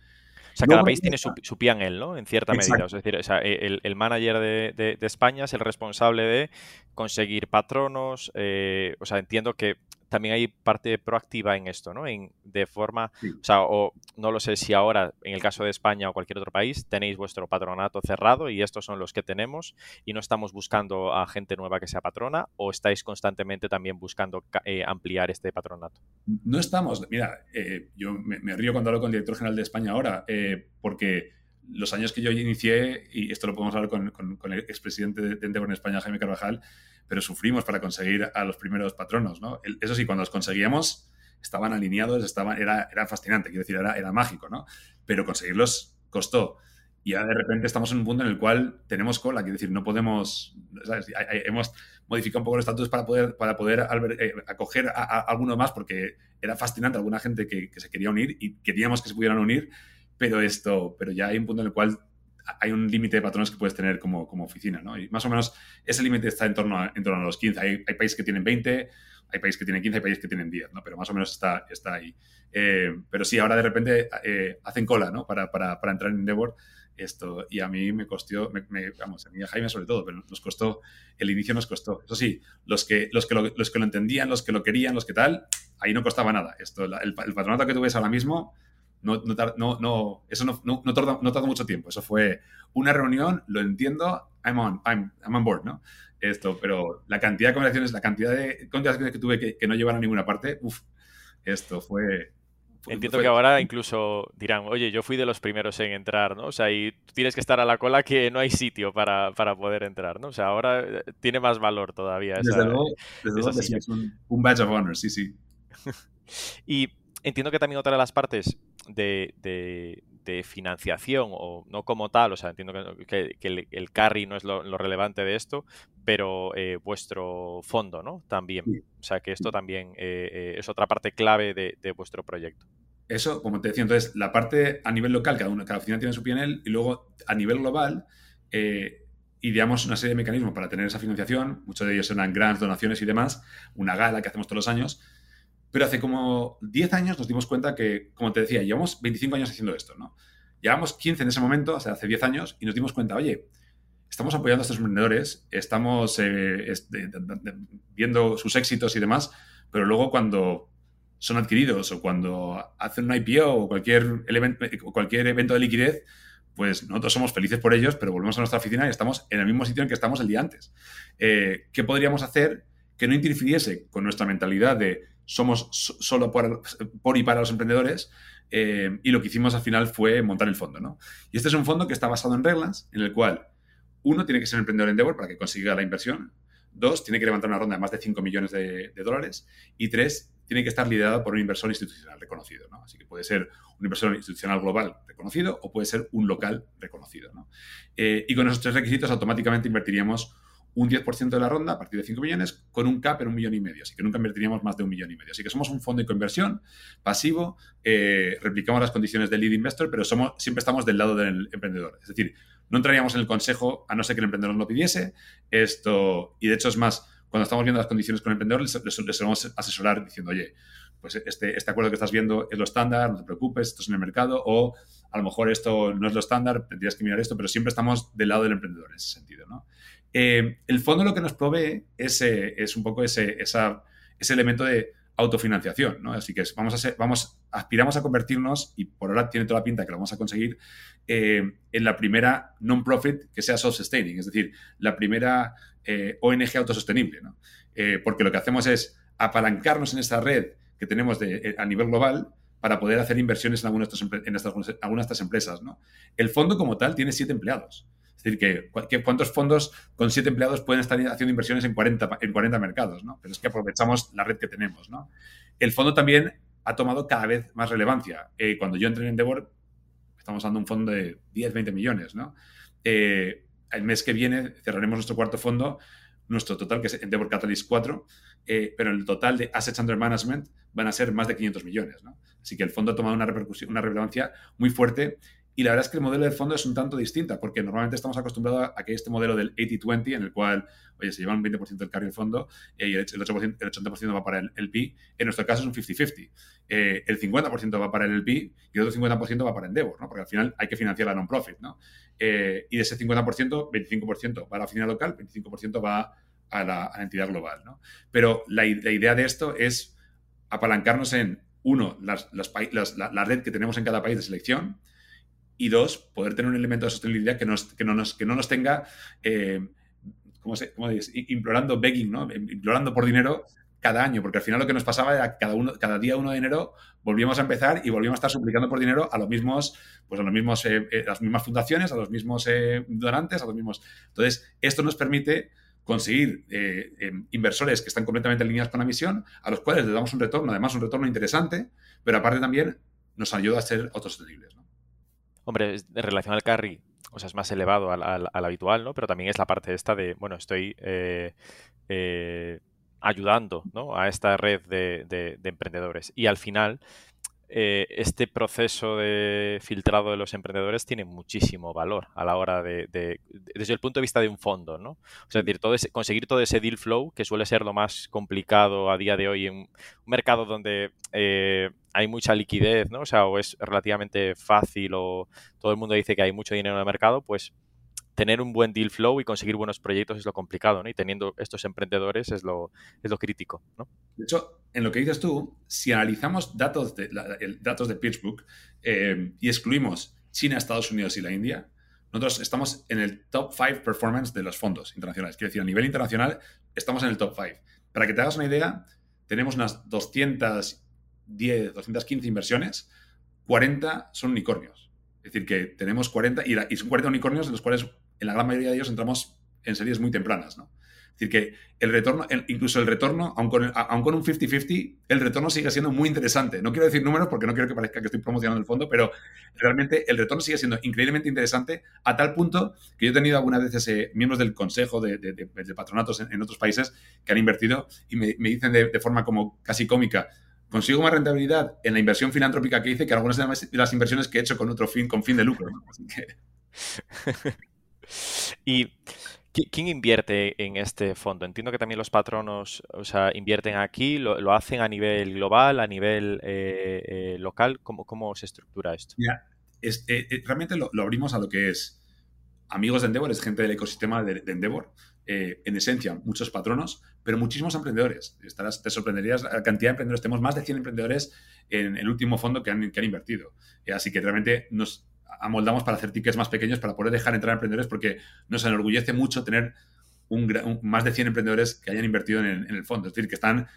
O sea, cada país tiene su, su él, ¿no? En cierta medida. Es decir, el, el, manager de, de, España es el responsable de conseguir patronos. Eh, o sea, entiendo que también hay parte proactiva en esto, ¿no? En, de forma, o sea, o no lo sé si ahora, en el caso de España o cualquier otro país, tenéis vuestro patronato cerrado y estos son los que tenemos y no estamos buscando a gente nueva que sea patrona o estáis constantemente también buscando eh, ampliar este patronato. No estamos, mira, eh, yo me, río cuando hablo con el director general de España ahora, eh, porque los años que yo inicié, y esto lo podemos hablar con, con el expresidente de Endeavor en España, Jaime Carvajal, pero sufrimos para conseguir a los primeros patronos, ¿no? Eso sí, cuando los conseguíamos, estaban alineados, estaban, era, era fascinante, quiero decir, era, era mágico, ¿no? Pero conseguirlos costó. Y ahora de repente estamos en un punto en el cual tenemos cola, quiero decir, no podemos, ¿sabes? Hemos modificado un poco los estatutos para poder, para poder eh, acoger a, alguno más porque era fascinante alguna gente que, que, se quería unir y queríamos que se pudieran unir, pero esto, pero ya hay un punto en el cual hay un límite de patrones que puedes tener como, como oficina, ¿no? Y más o menos ese límite está en torno, a, en torno a los 15. Hay, hay, países que tienen 20, hay países que tienen 15, hay países que tienen 10, ¿no? Pero más o menos está, está ahí. Eh, pero sí, ahora de repente eh, hacen cola, ¿no? Para, para, para, entrar en Endeavor Esto, y a mí me costó, vamos, a mí a Jaime sobre todo, pero nos costó, el inicio nos costó. Eso sí, los que, los que, lo, los que lo entendían, los que lo querían, los que tal, ahí no costaba nada. Esto, el, el patronato que tú ves ahora mismo, no, no, no, eso no, no, tardó, no mucho tiempo. Eso fue una reunión, lo entiendo, I'm on, I'm, I'm on board, ¿no? Esto, pero la cantidad de conversaciones, la cantidad de conversaciones que tuve que, que no llevaron a ninguna parte, uff, esto fue, Entiendo que ahora incluso dirán, oye, yo fui de los primeros en entrar, ¿no? O sea, y tienes que estar a la cola que no hay sitio para, para poder entrar, ¿no? O sea, ahora eh, tiene más valor todavía. Esa, desde luego, desde luego es un, un, badge of honor, sí, sí. y entiendo que también otra de las partes de, de, financiación, o no como tal, o sea, entiendo que, el, carry no es lo, relevante de esto, pero eh, vuestro fondo, ¿no? También. O sea, que esto también eh, eh, es otra parte clave de, vuestro proyecto. Eso, como te decía, entonces, la parte a nivel local, cada, una, cada oficina tiene su PNL, y luego a nivel global, ideamos una serie de mecanismos para tener esa financiación, muchos de ellos eran grants, donaciones y demás, una gala que hacemos todos los años, pero hace como 10 años nos dimos cuenta que, como te decía, llevamos 25 años haciendo esto, ¿no? Llevamos 15 en ese momento, o sea, hace 10 años, y nos dimos cuenta, oye, estamos apoyando a estos emprendedores, estamos eh, viendo sus éxitos y demás, pero luego cuando son adquiridos o cuando hacen un IPO o cualquier, cualquier evento de liquidez, pues nosotros somos felices por ellos, pero volvemos a nuestra oficina y estamos en el mismo sitio en que estamos el día antes. Eh, ¿Qué podríamos hacer que no interfiriese con nuestra mentalidad de somos solo por, y para los emprendedores. Eh, y lo que hicimos al final fue montar el fondo. ¿no? Y este es un fondo que está basado en reglas, en el cual uno tiene que ser emprendedor Endeavor para que consiga la inversión. Dos, tiene que levantar una ronda de más de 5 millones de, dólares. Y tres, tiene que estar liderado por un inversor institucional reconocido. ¿no? Así que puede ser un inversor institucional global reconocido o puede ser un local reconocido. ¿no? Eh, y con esos tres requisitos automáticamente invertiríamos un 10% de la ronda a partir de 5 millones con un cap en un millón y medio. Así que nunca invertiríamos más de un millón y medio. Así que somos un fondo de conversión pasivo, eh, replicamos las condiciones del lead investor, pero somos, siempre estamos del lado del emprendedor. Es decir, no entraríamos en el consejo a no ser que el emprendedor nos lo pidiese. Esto, y de hecho es más, cuando estamos viendo las condiciones con el emprendedor, les, les, asesorar diciendo, oye, pues este, este acuerdo que estás viendo es lo estándar, no te preocupes, esto es en el mercado, o a lo mejor esto no es lo estándar, tendrías que mirar esto, pero siempre estamos del lado del emprendedor en ese sentido, ¿no? Eh, el fondo lo que nos provee es, es un poco ese, elemento de autofinanciación, ¿no? Así que vamos a ser, vamos, aspiramos a convertirnos, y por ahora tiene toda la pinta que lo vamos a conseguir, eh, en la primera non-profit que sea self-sustaining, es decir, la primera eh, ONG autosostenible, porque lo que hacemos es apalancarnos en esta red que tenemos a nivel global para poder hacer inversiones en algunas de estas, empresas. El fondo como tal tiene siete empleados. Es decir, que, cuántos fondos con siete empleados pueden estar haciendo inversiones en 40, en 40 mercados, ¿no? Pero es que aprovechamos la red que tenemos, ¿no? El fondo también ha tomado cada vez más relevancia. Eh, cuando yo entré en Endeavor, estamos dando un fondo de 10, 20 millones, ¿no? Eh, el mes que viene cerraremos nuestro cuarto fondo, nuestro total, que es Endeavor Catalyst 4, eh, pero el total de Assets Under Management van a ser más de 500 millones, ¿no? Así que el fondo ha tomado una repercusión, una relevancia muy fuerte y la verdad es que el modelo de fondo es un tanto distinta, porque normalmente estamos acostumbrados a que este modelo del 80-20, en el cual, oye, se lleva un 20% del carry del fondo eh, y el, 8%, el 80% va para el LP. En nuestro caso es un 50-50. Eh, el 50% va para el LP y el otro 50% va para Endeavor, ¿no? porque al final hay que financiar la non-profit. ¿no? Eh, y de ese 50%, 25% va a la oficina local, 25% va a la, entidad global. ¿no? Pero la, idea de esto es apalancarnos en, uno, las, las, la, la red que tenemos en cada país de selección, y dos, poder tener un elemento de sostenibilidad que, nos, que, no, nos, que no nos tenga, eh, ¿cómo, dices? Implorando begging, ¿no? Implorando por dinero cada año, porque al final lo que nos pasaba era cada, uno, cada día 1 de enero volvíamos a empezar y volvíamos a estar suplicando por dinero a los mismos, pues a los mismos, eh, eh, las mismas fundaciones, a los mismos donantes, a los mismos. Entonces, esto nos permite conseguir inversores que están completamente alineados con la misión, a los cuales les damos un retorno, además un retorno interesante, pero aparte también nos ayuda a ser autosostenibles. ¿no? Hombre, en relación al carry, o sea, es más elevado al, habitual, ¿no? Pero también es la parte esta de, bueno, estoy eh, eh, ayudando ¿no? a esta red de, emprendedores. Y al final, eh, este proceso de filtrado de los emprendedores tiene muchísimo valor a la hora de, desde el punto de vista de un fondo, ¿no? O sea, es decir, todo conseguir todo ese deal flow, que suele ser lo más complicado a día de hoy en un mercado donde eh, hay mucha liquidez, ¿no? O sea, o es relativamente fácil o todo el mundo dice que hay mucho dinero en el mercado, pues tener un buen deal flow y conseguir buenos proyectos es lo complicado, ¿no? Y teniendo estos emprendedores es lo, es lo crítico, ¿no? De hecho, en lo que dices tú, si analizamos datos de, datos de PitchBook eh, y excluimos China, Estados Unidos y la India, nosotros estamos en el top 5 performance de los fondos internacionales. Quiero decir, a nivel internacional estamos en el top 5. Para que te hagas una idea, tenemos unas 210, 215 inversiones, 40 son unicornios. Es decir, que tenemos 40 y, y son 40 unicornios de los cuales en la gran mayoría de ellos entramos en series muy tempranas, ¿no? Es decir, que el retorno, incluso el retorno, aun con, un 50-50, el retorno sigue siendo muy interesante. No quiero decir números porque no quiero que parezca que estoy promocionando el fondo, pero realmente el retorno sigue siendo increíblemente interesante a tal punto que yo he tenido algunas veces eh, miembros del consejo de, patronatos en, otros países que han invertido y me, dicen de, forma como casi cómica, consigo más rentabilidad en la inversión filantrópica que hice que algunas de las inversiones que he hecho con otro fin, con fin de lucro. Así que... y ¿quién invierte en este fondo? Entiendo que también los patronos, o sea, invierten aquí, lo, hacen a nivel global, a nivel eh, eh, local. ¿Cómo, ¿Cómo, se estructura esto? Eh, realmente lo, abrimos a lo que es amigos de Endeavor, es gente del ecosistema de, Endeavor. en esencia, muchos patronos, pero muchísimos emprendedores. Estarás, te sorprenderías la cantidad de emprendedores. Tenemos más de 100 emprendedores en el último fondo que han, que han invertido. así que realmente nos, amoldamos para hacer tickets más pequeños para poder dejar entrar emprendedores porque nos enorgullece mucho tener un, más de 100 emprendedores que hayan invertido en, el fondo. Es decir, que están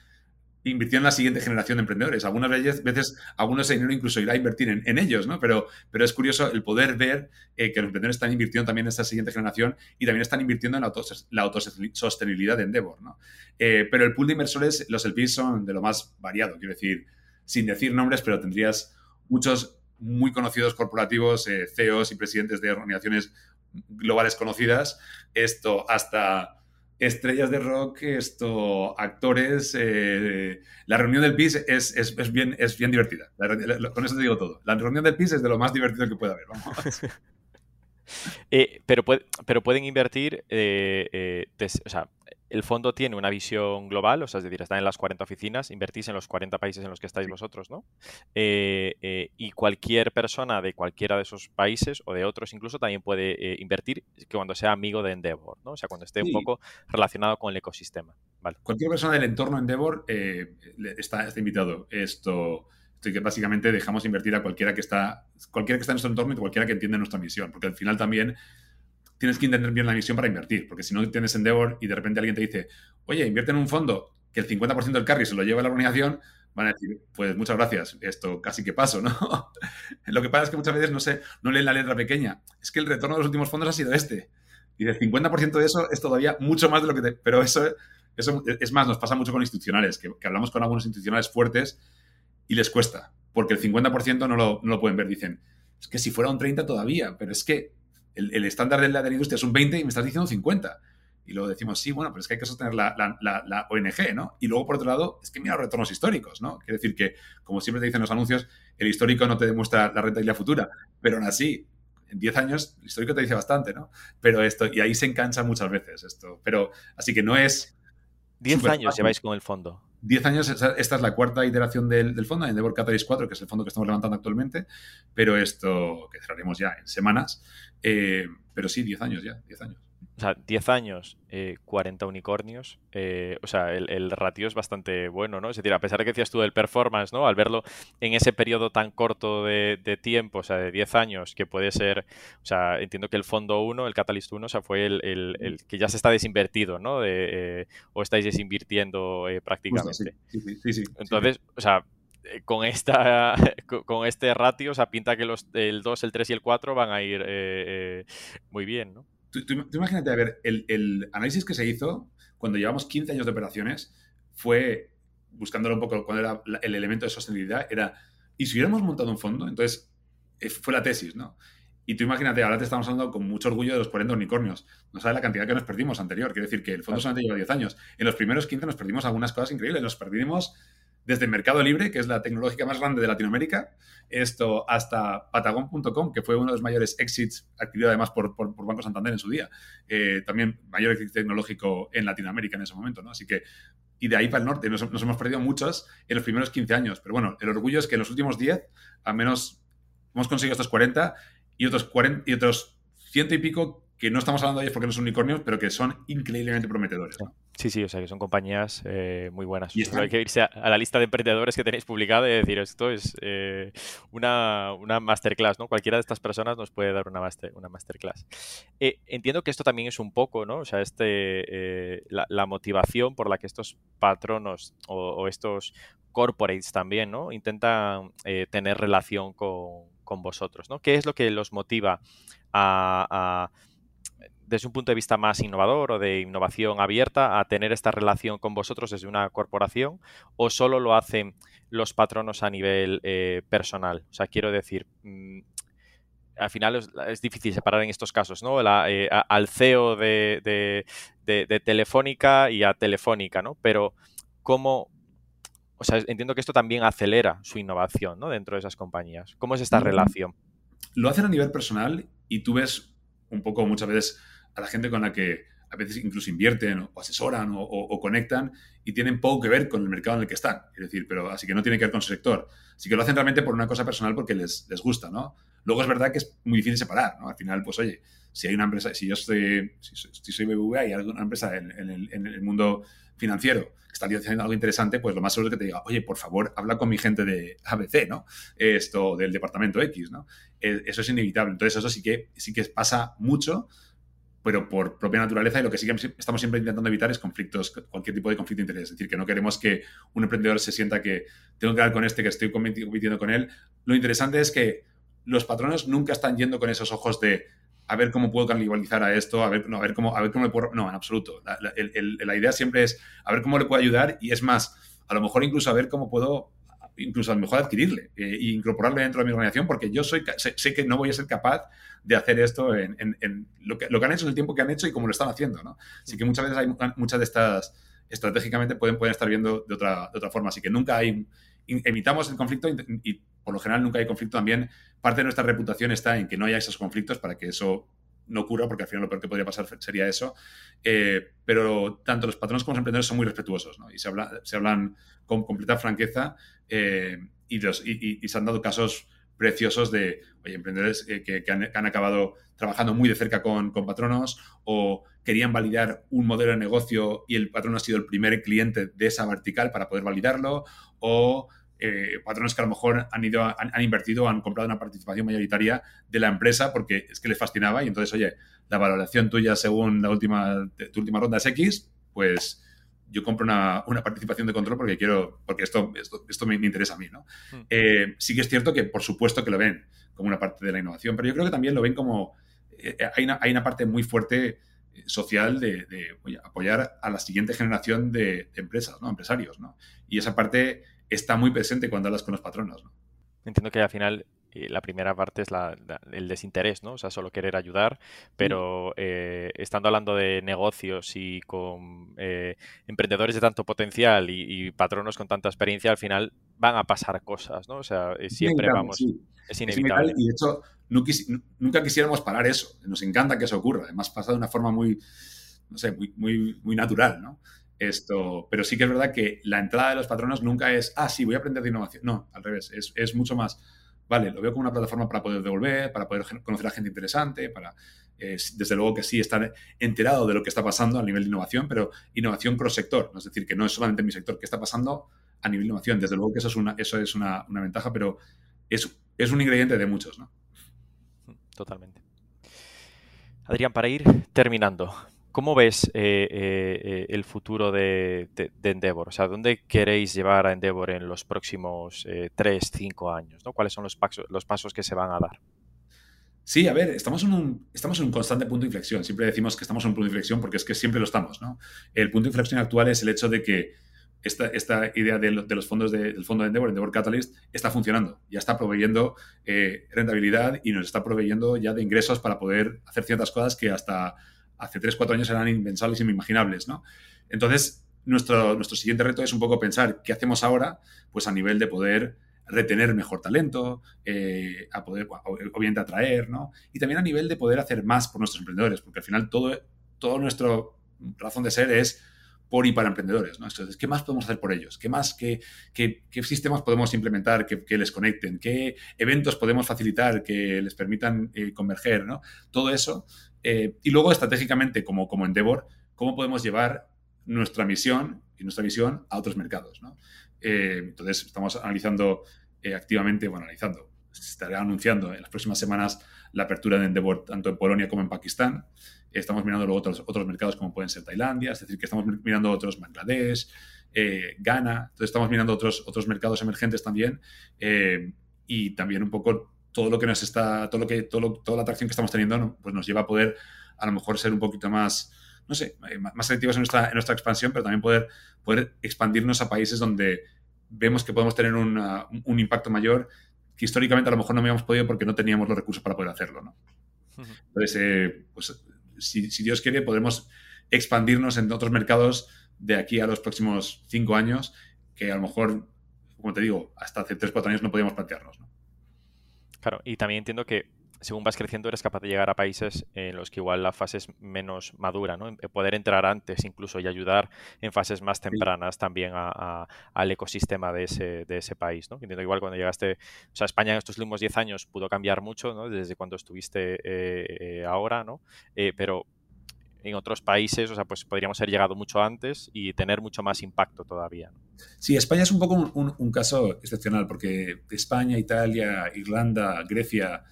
invirtiendo en la siguiente generación de emprendedores. Algunas veces, algunos ese dinero incluso irá a invertir en, ellos, ¿no? Pero, pero es curioso el poder ver eh, que los emprendedores están invirtiendo también en esta siguiente generación y también están invirtiendo en la, la autosostenibilidad de Endeavor, ¿no? Eh, pero el pool de inversores, los LPs son de lo más variado, quiero decir, sin decir nombres, pero tendrías muchos muy conocidos corporativos, eh, CEOs y presidentes de organizaciones globales conocidas, esto hasta estrellas de rock, esto actores. Eh, la reunión del PIS es, bien, es bien divertida. con eso te digo todo. La reunión del PIS es de lo más divertido que puede haber. Eh, pero, pero pueden invertir, o sea, el fondo tiene una visión global, o sea, es decir, está en las 40 oficinas, invertís en los 40 países en los que estáis vosotros, ¿no? Eh, eh, y cualquier persona de cualquiera de esos países o de otros incluso también puede eh, invertir cuando sea amigo de Endeavor, ¿no? O sea, cuando esté un poco relacionado con el ecosistema. Cualquier persona del entorno Endeavor está, está invitado. Esto que básicamente dejamos invertir a cualquiera que está, cualquiera que está en nuestro entorno y cualquiera que entiende nuestra misión, porque al final también tienes que entender bien la misión para invertir, porque si no tienes Endeavor y de repente alguien te dice, oye, invierte en un fondo que el 50% del carry se lo lleva a la organización, van a decir, pues muchas gracias, esto casi que paso, ¿no? lo que pasa es que muchas veces no, sé, no leen la letra pequeña, es que el retorno de los últimos fondos ha sido este. Y del 50% de eso es todavía mucho más de lo que te... Pero eso, eso es más, nos pasa mucho con institucionales, que, hablamos con algunos institucionales fuertes y les cuesta, porque el 50% no lo, no lo pueden ver. Dicen, es que si fuera un 30 todavía, pero es que el, estándar de la, de la, industria es un 20 y me estás diciendo 50. Y luego decimos, sí, bueno, pero es que hay que sostener la, la, ONG, ¿no? Y luego, por otro lado, es que mira los retornos históricos, ¿no? Quiere decir que, como siempre te dicen los anuncios, el histórico no te demuestra la rentabilidad futura, pero aún así, en 10 años, el histórico te dice bastante, ¿no? Pero esto, y ahí se engancha muchas veces esto. Pero, así que no es... 10 años lleváis con el fondo. 10 años, esta es la cuarta iteración del, del fondo, Endeavor Catalyst 4, que es el fondo que estamos levantando actualmente, pero esto que cerraremos ya en semanas. Eh, pero sí, 10 años ya, 10 años. O sea, 10 años, 40 eh, unicornios. Eh, o sea, el, ratio es bastante bueno, ¿no? Es decir, a pesar de que decías tú del performance, ¿no? Al verlo en ese periodo tan corto de, tiempo, o sea, de 10 años, que puede ser, o sea, entiendo que el fondo 1, el Catalyst 1, o sea, fue el, que ya se está desinvertido, ¿no? o estáis desinvirtiendo prácticamente. Sí, sí, sí, Entonces, o sea, eh, con esta con este ratio, o sea, pinta que los, el 2, el 3 y el 4 van a ir eh, eh, muy bien, ¿no? Tú, imagínate, a ver, el, análisis que se hizo cuando llevamos 15 años de operaciones fue, buscándolo un poco cuál era el elemento de sostenibilidad, era, ¿y si hubiéramos montado un fondo? Entonces, fue la tesis, ¿no? Y tú imagínate, ahora te estamos hablando con mucho orgullo de los 40 unicornios. No sabes la cantidad que nos perdimos anterior. Quiere decir que el fondo solamente lleva 10 años. En los primeros 15 nos perdimos algunas cosas increíbles. Nos perdimos desde Mercado Libre, que es la tecnológica más grande de Latinoamérica, esto hasta Patagon.com, que fue uno de los mayores exits, adquirido además por, por, Banco Santander en su día, eh, también mayor éxito tecnológico en Latinoamérica en ese momento, ¿no? Así que, y de ahí para el norte, nos, hemos perdido muchos en los primeros 15 años, pero bueno, el orgullo es que en los últimos 10, al menos hemos conseguido estos 40 y otros, 40, y otros ciento y pico que no estamos hablando de ellos porque no son unicornios, pero que son increíblemente prometedores. Sí, sí, o sea que son compañías eh, muy buenas. Y hay que irse a, la lista de emprendedores que tenéis publicada y decir, esto es eh, una, una, masterclass, ¿no? Cualquiera de estas personas nos puede dar una, master, una masterclass. Eh, entiendo que esto también es un poco, ¿no? O sea, este, la, motivación por la que estos patronos o, estos corporates también, ¿no? Intentan tener relación con, con, vosotros, ¿no? ¿Qué es lo que los motiva a desde un punto de vista más innovador o de innovación abierta a tener esta relación con vosotros desde una corporación o solo lo hacen los patronos a nivel eh, personal? O sea, quiero decir, mm, al final es, difícil separar en estos casos, ¿no? Eh, al CEO de, Telefónica y a Telefónica, ¿no? Pero cómo, o sea, entiendo que esto también acelera su innovación, ¿no? Dentro de esas compañías. ¿Cómo es esta relación? Lo hacen a nivel personal y tú ves un poco muchas veces a la gente con la que a veces incluso invierten o asesoran o, conectan y tienen poco que ver con el mercado en el que están. Es decir, pero así que no tiene que ver con su sector. Así que lo hacen realmente por una cosa personal porque les, les gusta, ¿no? Luego es verdad que es muy difícil separar, ¿no? Al final, pues oye, si hay una empresa, si yo estoy, si, soy BBVA y hay alguna empresa en, el, en, el, mundo financiero que está haciendo algo interesante, pues lo más seguro es que te diga, oye, por favor, habla con mi gente de ABC, ¿no? Esto, del departamento X, ¿no? Eh, eso es inevitable. Entonces, eso sí que, sí que pasa mucho pero por propia naturaleza y lo que sí que estamos siempre intentando evitar es conflictos, cualquier tipo de conflicto de interés. Es decir, que no queremos que un emprendedor se sienta que tengo que hablar con este, que estoy compitiendo con él. Lo interesante es que los patronos nunca están yendo con esos ojos de a ver cómo puedo canibalizar a esto, a ver, no, a ver cómo, a ver cómo le puedo... No, en absoluto. La, la idea siempre es a ver cómo le puedo ayudar y es más, a lo mejor incluso a ver cómo puedo incluso a lo mejor adquirirle e incorporarle dentro de mi organización porque yo soy, sé, que no voy a ser capaz de hacer esto en, lo, que, lo, que, han hecho en el tiempo que han hecho y cómo lo están haciendo. ¿no? Así que muchas veces hay muchas de estas estratégicamente pueden, pueden estar viendo de otra, de otra forma. Así que nunca hay, evitamos el conflicto y, por lo general nunca hay conflicto también. Parte de nuestra reputación está en que no haya esos conflictos para que eso no ocurra, porque al final lo peor que podría pasar sería eso. Eh, pero tanto los patrones como los emprendedores son muy respetuosos ¿no? y se, habla, se hablan con completa franqueza eh, y, y, se han dado casos preciosos de emprendedores eh, que, han, acabado trabajando muy de cerca con, con, patronos o querían validar un modelo de negocio y el patrón ha sido el primer cliente de esa vertical para poder validarlo o eh, patrones que a lo mejor han ido, han, invertido, han comprado una participación mayoritaria de la empresa porque es que les fascinaba y entonces, oye, la valoración tuya según la última, tu última ronda es X, pues yo compro una, participación de control porque quiero, porque esto, esto, me, interesa a mí, ¿no? Hmm. Eh, sí que es cierto que, por supuesto, que lo ven como una parte de la innovación, pero yo creo que también lo ven como, eh, hay, una, hay, una, parte muy fuerte social de, apoyar a la siguiente generación de, empresas, ¿no? Empresarios, ¿no? Y esa parte está muy presente cuando hablas con los patronos. ¿no? Entiendo que al final eh, la primera parte es la, el desinterés, ¿no? O sea, solo querer ayudar, pero eh, estando hablando de negocios y con eh, emprendedores de tanto potencial y, patronos con tanta experiencia, al final van a pasar cosas, ¿no? O sea, siempre vamos, es inevitable. y de hecho, nunca quisiéramos parar eso. Nos encanta que eso ocurra. Además, pasa de una forma muy, no sé, muy, muy, muy natural, ¿no? Esto, pero sí que es verdad que la entrada de los patronos nunca es, ah, sí, voy a aprender de innovación. No, al revés, es, es mucho más, vale, lo veo como una plataforma para poder devolver, para poder conocer a gente interesante, para, desde luego que sí, estar enterado de lo que está pasando a nivel de innovación, pero innovación cross-sector, ¿no? es decir, que no es solamente en mi sector, que está pasando a nivel de innovación. Desde luego que eso es una, eso es una, una ventaja, pero es, es un ingrediente de muchos, ¿no? Totalmente. Adrián, para ir terminando, ¿Cómo ves eh, eh, eh, el futuro de, Endeavor? O sea, ¿dónde queréis llevar a Endeavor en los próximos tres, cinco años? ¿Cuáles son los pasos, los pasos que se van a dar? Sí, a ver, estamos en, un, estamos en un constante punto de inflexión. Siempre decimos que estamos en un punto de inflexión porque es que siempre lo estamos. ¿no? El punto de inflexión actual es el hecho de que esta, esta idea de, los fondos del fondo de Endeavor, Endeavor Catalyst, está funcionando. Ya está proveyendo rentabilidad y nos está proveyendo ya de ingresos para poder hacer ciertas cosas que hasta hace 3, 4 años eran impensables inimaginables, ¿no? Entonces, nuestro, nuestro siguiente reto es un poco pensar qué hacemos ahora, pues a nivel de poder retener mejor talento, eh, a poder, obviamente, atraer, ¿no? Y también a nivel de poder hacer más por nuestros emprendedores, porque al final todo, todo nuestro razón de ser es por y para emprendedores, ¿no? Entonces, ¿qué más podemos hacer por ellos? ¿Qué más, qué, qué, sistemas podemos implementar que, les conecten? ¿Qué eventos podemos facilitar que les permitan eh, converger, ¿no? Todo eso. Eh, y luego, estratégicamente, como, como Endeavor, ¿cómo podemos llevar nuestra misión y nuestra visión a otros mercados. Eh, entonces, estamos analizando activamente, bueno, analizando, se estará anunciando en las próximas semanas la apertura de Endeavor tanto en Polonia como en Pakistán. Estamos mirando luego otros, otros mercados como pueden ser Tailandia, es decir, que estamos mirando otros Bangladesh, eh, Ghana, entonces estamos mirando otros, otros mercados emergentes también eh, y también un poco todo lo que nos está, todo lo que, todo toda la atracción que estamos teniendo, pues nos lleva a poder a lo mejor ser un poquito más, no sé, eh, más selectivos en nuestra, en nuestra expansión, pero también poder, poder expandirnos a países donde vemos que podemos tener un impacto mayor que históricamente a lo mejor no habíamos podido porque no teníamos los recursos para poder hacerlo, ¿no? Entonces, pues si, Dios quiere, podremos expandirnos en otros mercados de aquí a los próximos cinco años, que a lo mejor, como te digo, hasta hace tres, cuatro años no podíamos plantearnos. ¿no? Claro, y también entiendo que según vas creciendo eres capaz de llegar a países en los que igual la fase es menos madura, ¿no? Poder entrar antes incluso y ayudar en fases más tempranas también al ecosistema de ese, de ese país, ¿no? Entiendo que igual cuando llegaste, o sea, España en estos últimos 10 años pudo cambiar mucho, ¿no? Desde cuando estuviste eh, eh, ahora, ¿no? Eh, pero en otros países, o sea, pues podríamos haber llegado mucho antes y tener mucho más impacto todavía. Sí, España es un poco un caso excepcional porque España, Italia, Irlanda, Grecia,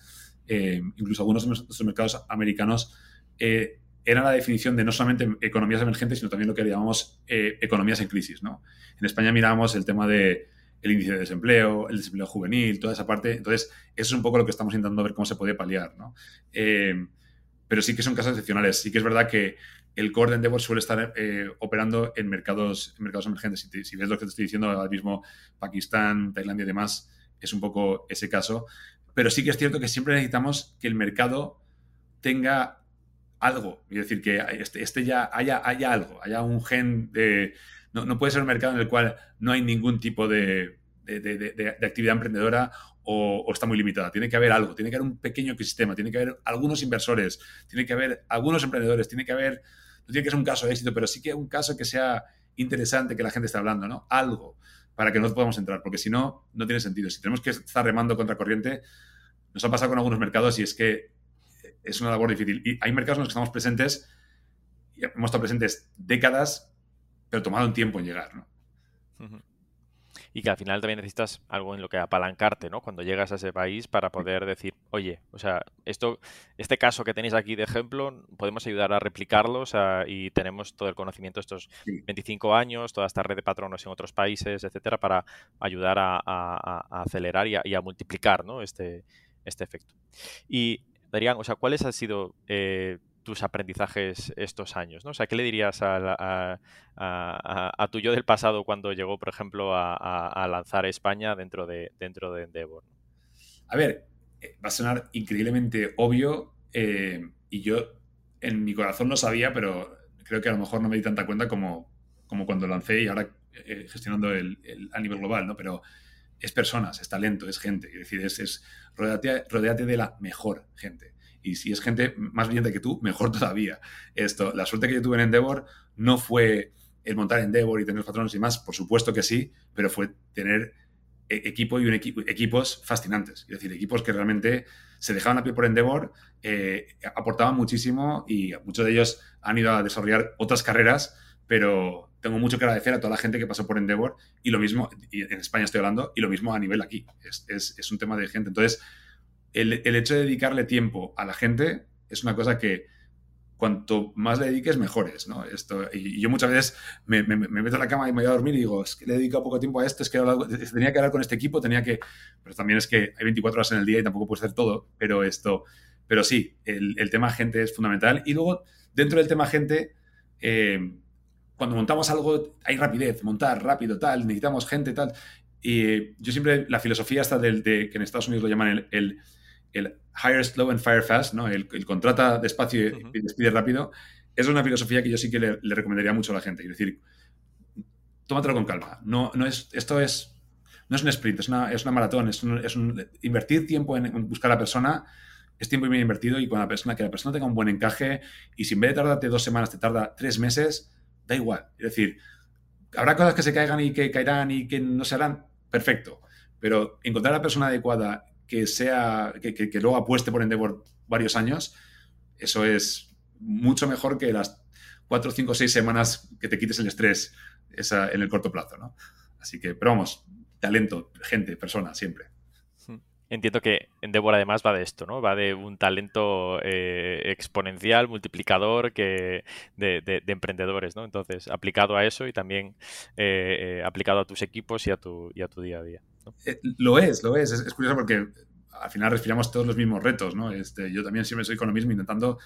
eh, incluso algunos de nuestros mercados americanos, eh, la definición de no solamente economías emergentes, sino también lo que llamamos eh, economías en crisis. ¿no? En España mirábamos el tema de el índice de desempleo, el desempleo juvenil, toda esa parte. Entonces, eso es un poco lo que estamos intentando ver cómo se puede paliar. ¿no? Pero sí que son casos excepcionales. Sí que es verdad que el core de Endeavor suele estar operando en mercados, mercados emergentes. Si, ves lo que te estoy diciendo ahora mismo, Pakistán, Tailandia y demás, es un poco ese caso pero sí que es cierto que siempre necesitamos que el mercado tenga algo, es decir, que este, este ya haya, haya, algo, haya un gen de... No, puede ser un mercado en el cual no hay ningún tipo de, actividad emprendedora o, está muy limitada. Tiene que haber algo, tiene que haber un pequeño ecosistema, tiene que haber algunos inversores, tiene que haber algunos emprendedores, tiene que haber, no tiene que ser un caso de éxito, pero sí que un caso que sea interesante que la gente esté hablando, ¿no? Algo para que no podamos entrar, porque si no, no tiene sentido. Si tenemos que estar remando contra corriente, nos ha pasado con algunos mercados y es que es una labor difícil. Y hay mercados en los que estamos presentes, y hemos estado presentes décadas, pero tomado un tiempo en llegar, ¿no? Y que al final también necesitas algo en lo que apalancarte, ¿no? Cuando llegas a ese país para poder decir, oye, o sea, esto, este caso que tenéis aquí de ejemplo, podemos ayudar a replicarlo, o sea, y tenemos todo el conocimiento estos 25 años, toda esta red de patronos en otros países, etcétera, para ayudar a, acelerar y a, multiplicar, ¿no? Este, este efecto. Y, Darían, o sea, ¿cuáles han sido eh, tus aprendizajes estos años? ¿no? O sea, ¿qué le dirías a, tu yo del pasado cuando llegó, por ejemplo, a, lanzar España dentro de, dentro de Endeavor? A ver, eh, va a sonar increíblemente obvio eh, y yo en mi corazón lo sabía, pero creo que a lo mejor no me di tanta cuenta como, como cuando lancé y ahora eh, gestionando el, a nivel global, ¿no? Pero es personas, es talento, es gente. Es decir, es, es rodeate de la mejor gente y si es gente más brillante que tú, mejor todavía. Esto, la suerte que yo tuve en Endeavor no fue el montar Endeavor y tener patrones y más, por supuesto que sí, pero fue tener e-, equipo y un equipo, equipos fascinantes. Es decir, equipos que realmente se dejaban a pie por Endeavor, eh, aportaban muchísimo y muchos de ellos han ido a desarrollar otras carreras, pero tengo mucho que agradecer a toda la gente que pasó por Endeavor y lo mismo, en España estoy hablando, y lo mismo a nivel aquí. Es, es un tema de gente. Entonces, el, hecho de dedicarle tiempo a la gente es una cosa que cuanto más le dediques, mejores, ¿no? Esto, y, yo muchas veces me, meto en la cama y me voy a dormir y digo, es que le he dedicado poco tiempo a esto, es que tenía que hablar con este equipo, tenía que... Pero también es que hay 24 horas en el día y tampoco puedes hacer todo, pero esto... Pero sí, el, tema gente es fundamental. Y luego, dentro del tema gente, eh, cuando montamos algo, hay rapidez, montar rápido, tal, necesitamos gente, tal. Y yo siempre, la filosofía está del, de, que en Estados Unidos lo llaman el el hire slow and fire fast, ¿no? el, contrata despacio y despide rápido, es una filosofía que yo sí que le, recomendaría mucho a la gente. Es decir, tómatelo con calma. No, no es, esto es, no es un sprint, es una, es una maratón, es, es un, invertir tiempo en, buscar a la persona es tiempo bien invertido y con la persona, que la persona tenga un buen encaje y si en vez de tardarte dos semanas te tarda tres meses, da igual. Es decir, habrá cosas que se caigan y que caerán y que no se harán, perfecto. Pero encontrar a la persona adecuada que sea, que, que, luego apueste por Endeavor varios años, eso es mucho mejor que las cuatro, cinco, seis semanas que te quites el estrés esa, en el corto plazo, ¿no? Así que, pero vamos, talento, gente, persona, siempre. Entiendo que Endeavor además va de esto, ¿no? Va de un talento eh, exponencial, multiplicador que de, emprendedores, ¿no? Entonces, aplicado a eso y también eh, eh, aplicado a tus equipos y a tu, y a tu día a día. Lo es, lo es. es. curioso porque al final respiramos todos los mismos retos, ¿no? Este, yo también siempre soy con mismo, intentando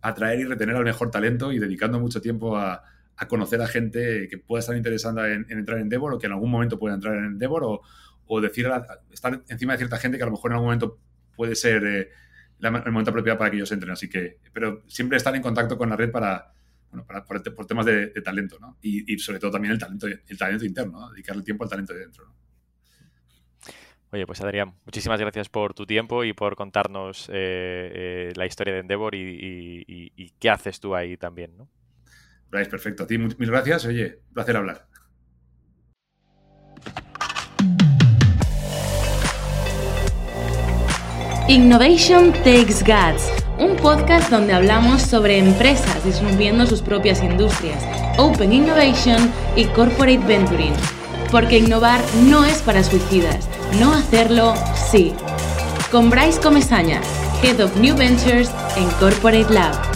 atraer y retener al mejor talento y dedicando mucho tiempo a, conocer a gente que pueda estar interesada en, entrar en Endeavor o que en algún momento pueda entrar en Endeavor o o decir estar encima de cierta gente que a lo mejor en algún momento puede ser eh, el momento apropiado para que ellos entren. Así que, pero siempre estar en contacto con la red para, bueno, para por, temas de, talento, ¿no? Y, sobre todo también el talento, el talento interno, ¿no? dedicarle tiempo al talento de dentro. Oye, pues Adrián, muchísimas gracias por tu tiempo y por contarnos eh, eh, la historia de Endeavor y, qué haces tú ahí también, ¿no? Bryce, perfecto. A ti mil gracias. Oye, un placer hablar. Innovation Takes Guts, un podcast donde hablamos sobre empresas disminuyendo sus propias industrias, Open Innovation y Corporate Venturing. Porque innovar no es para suicidas, no hacerlo sí. Con Bryce Comesaña, Head of New Ventures en Corporate Lab.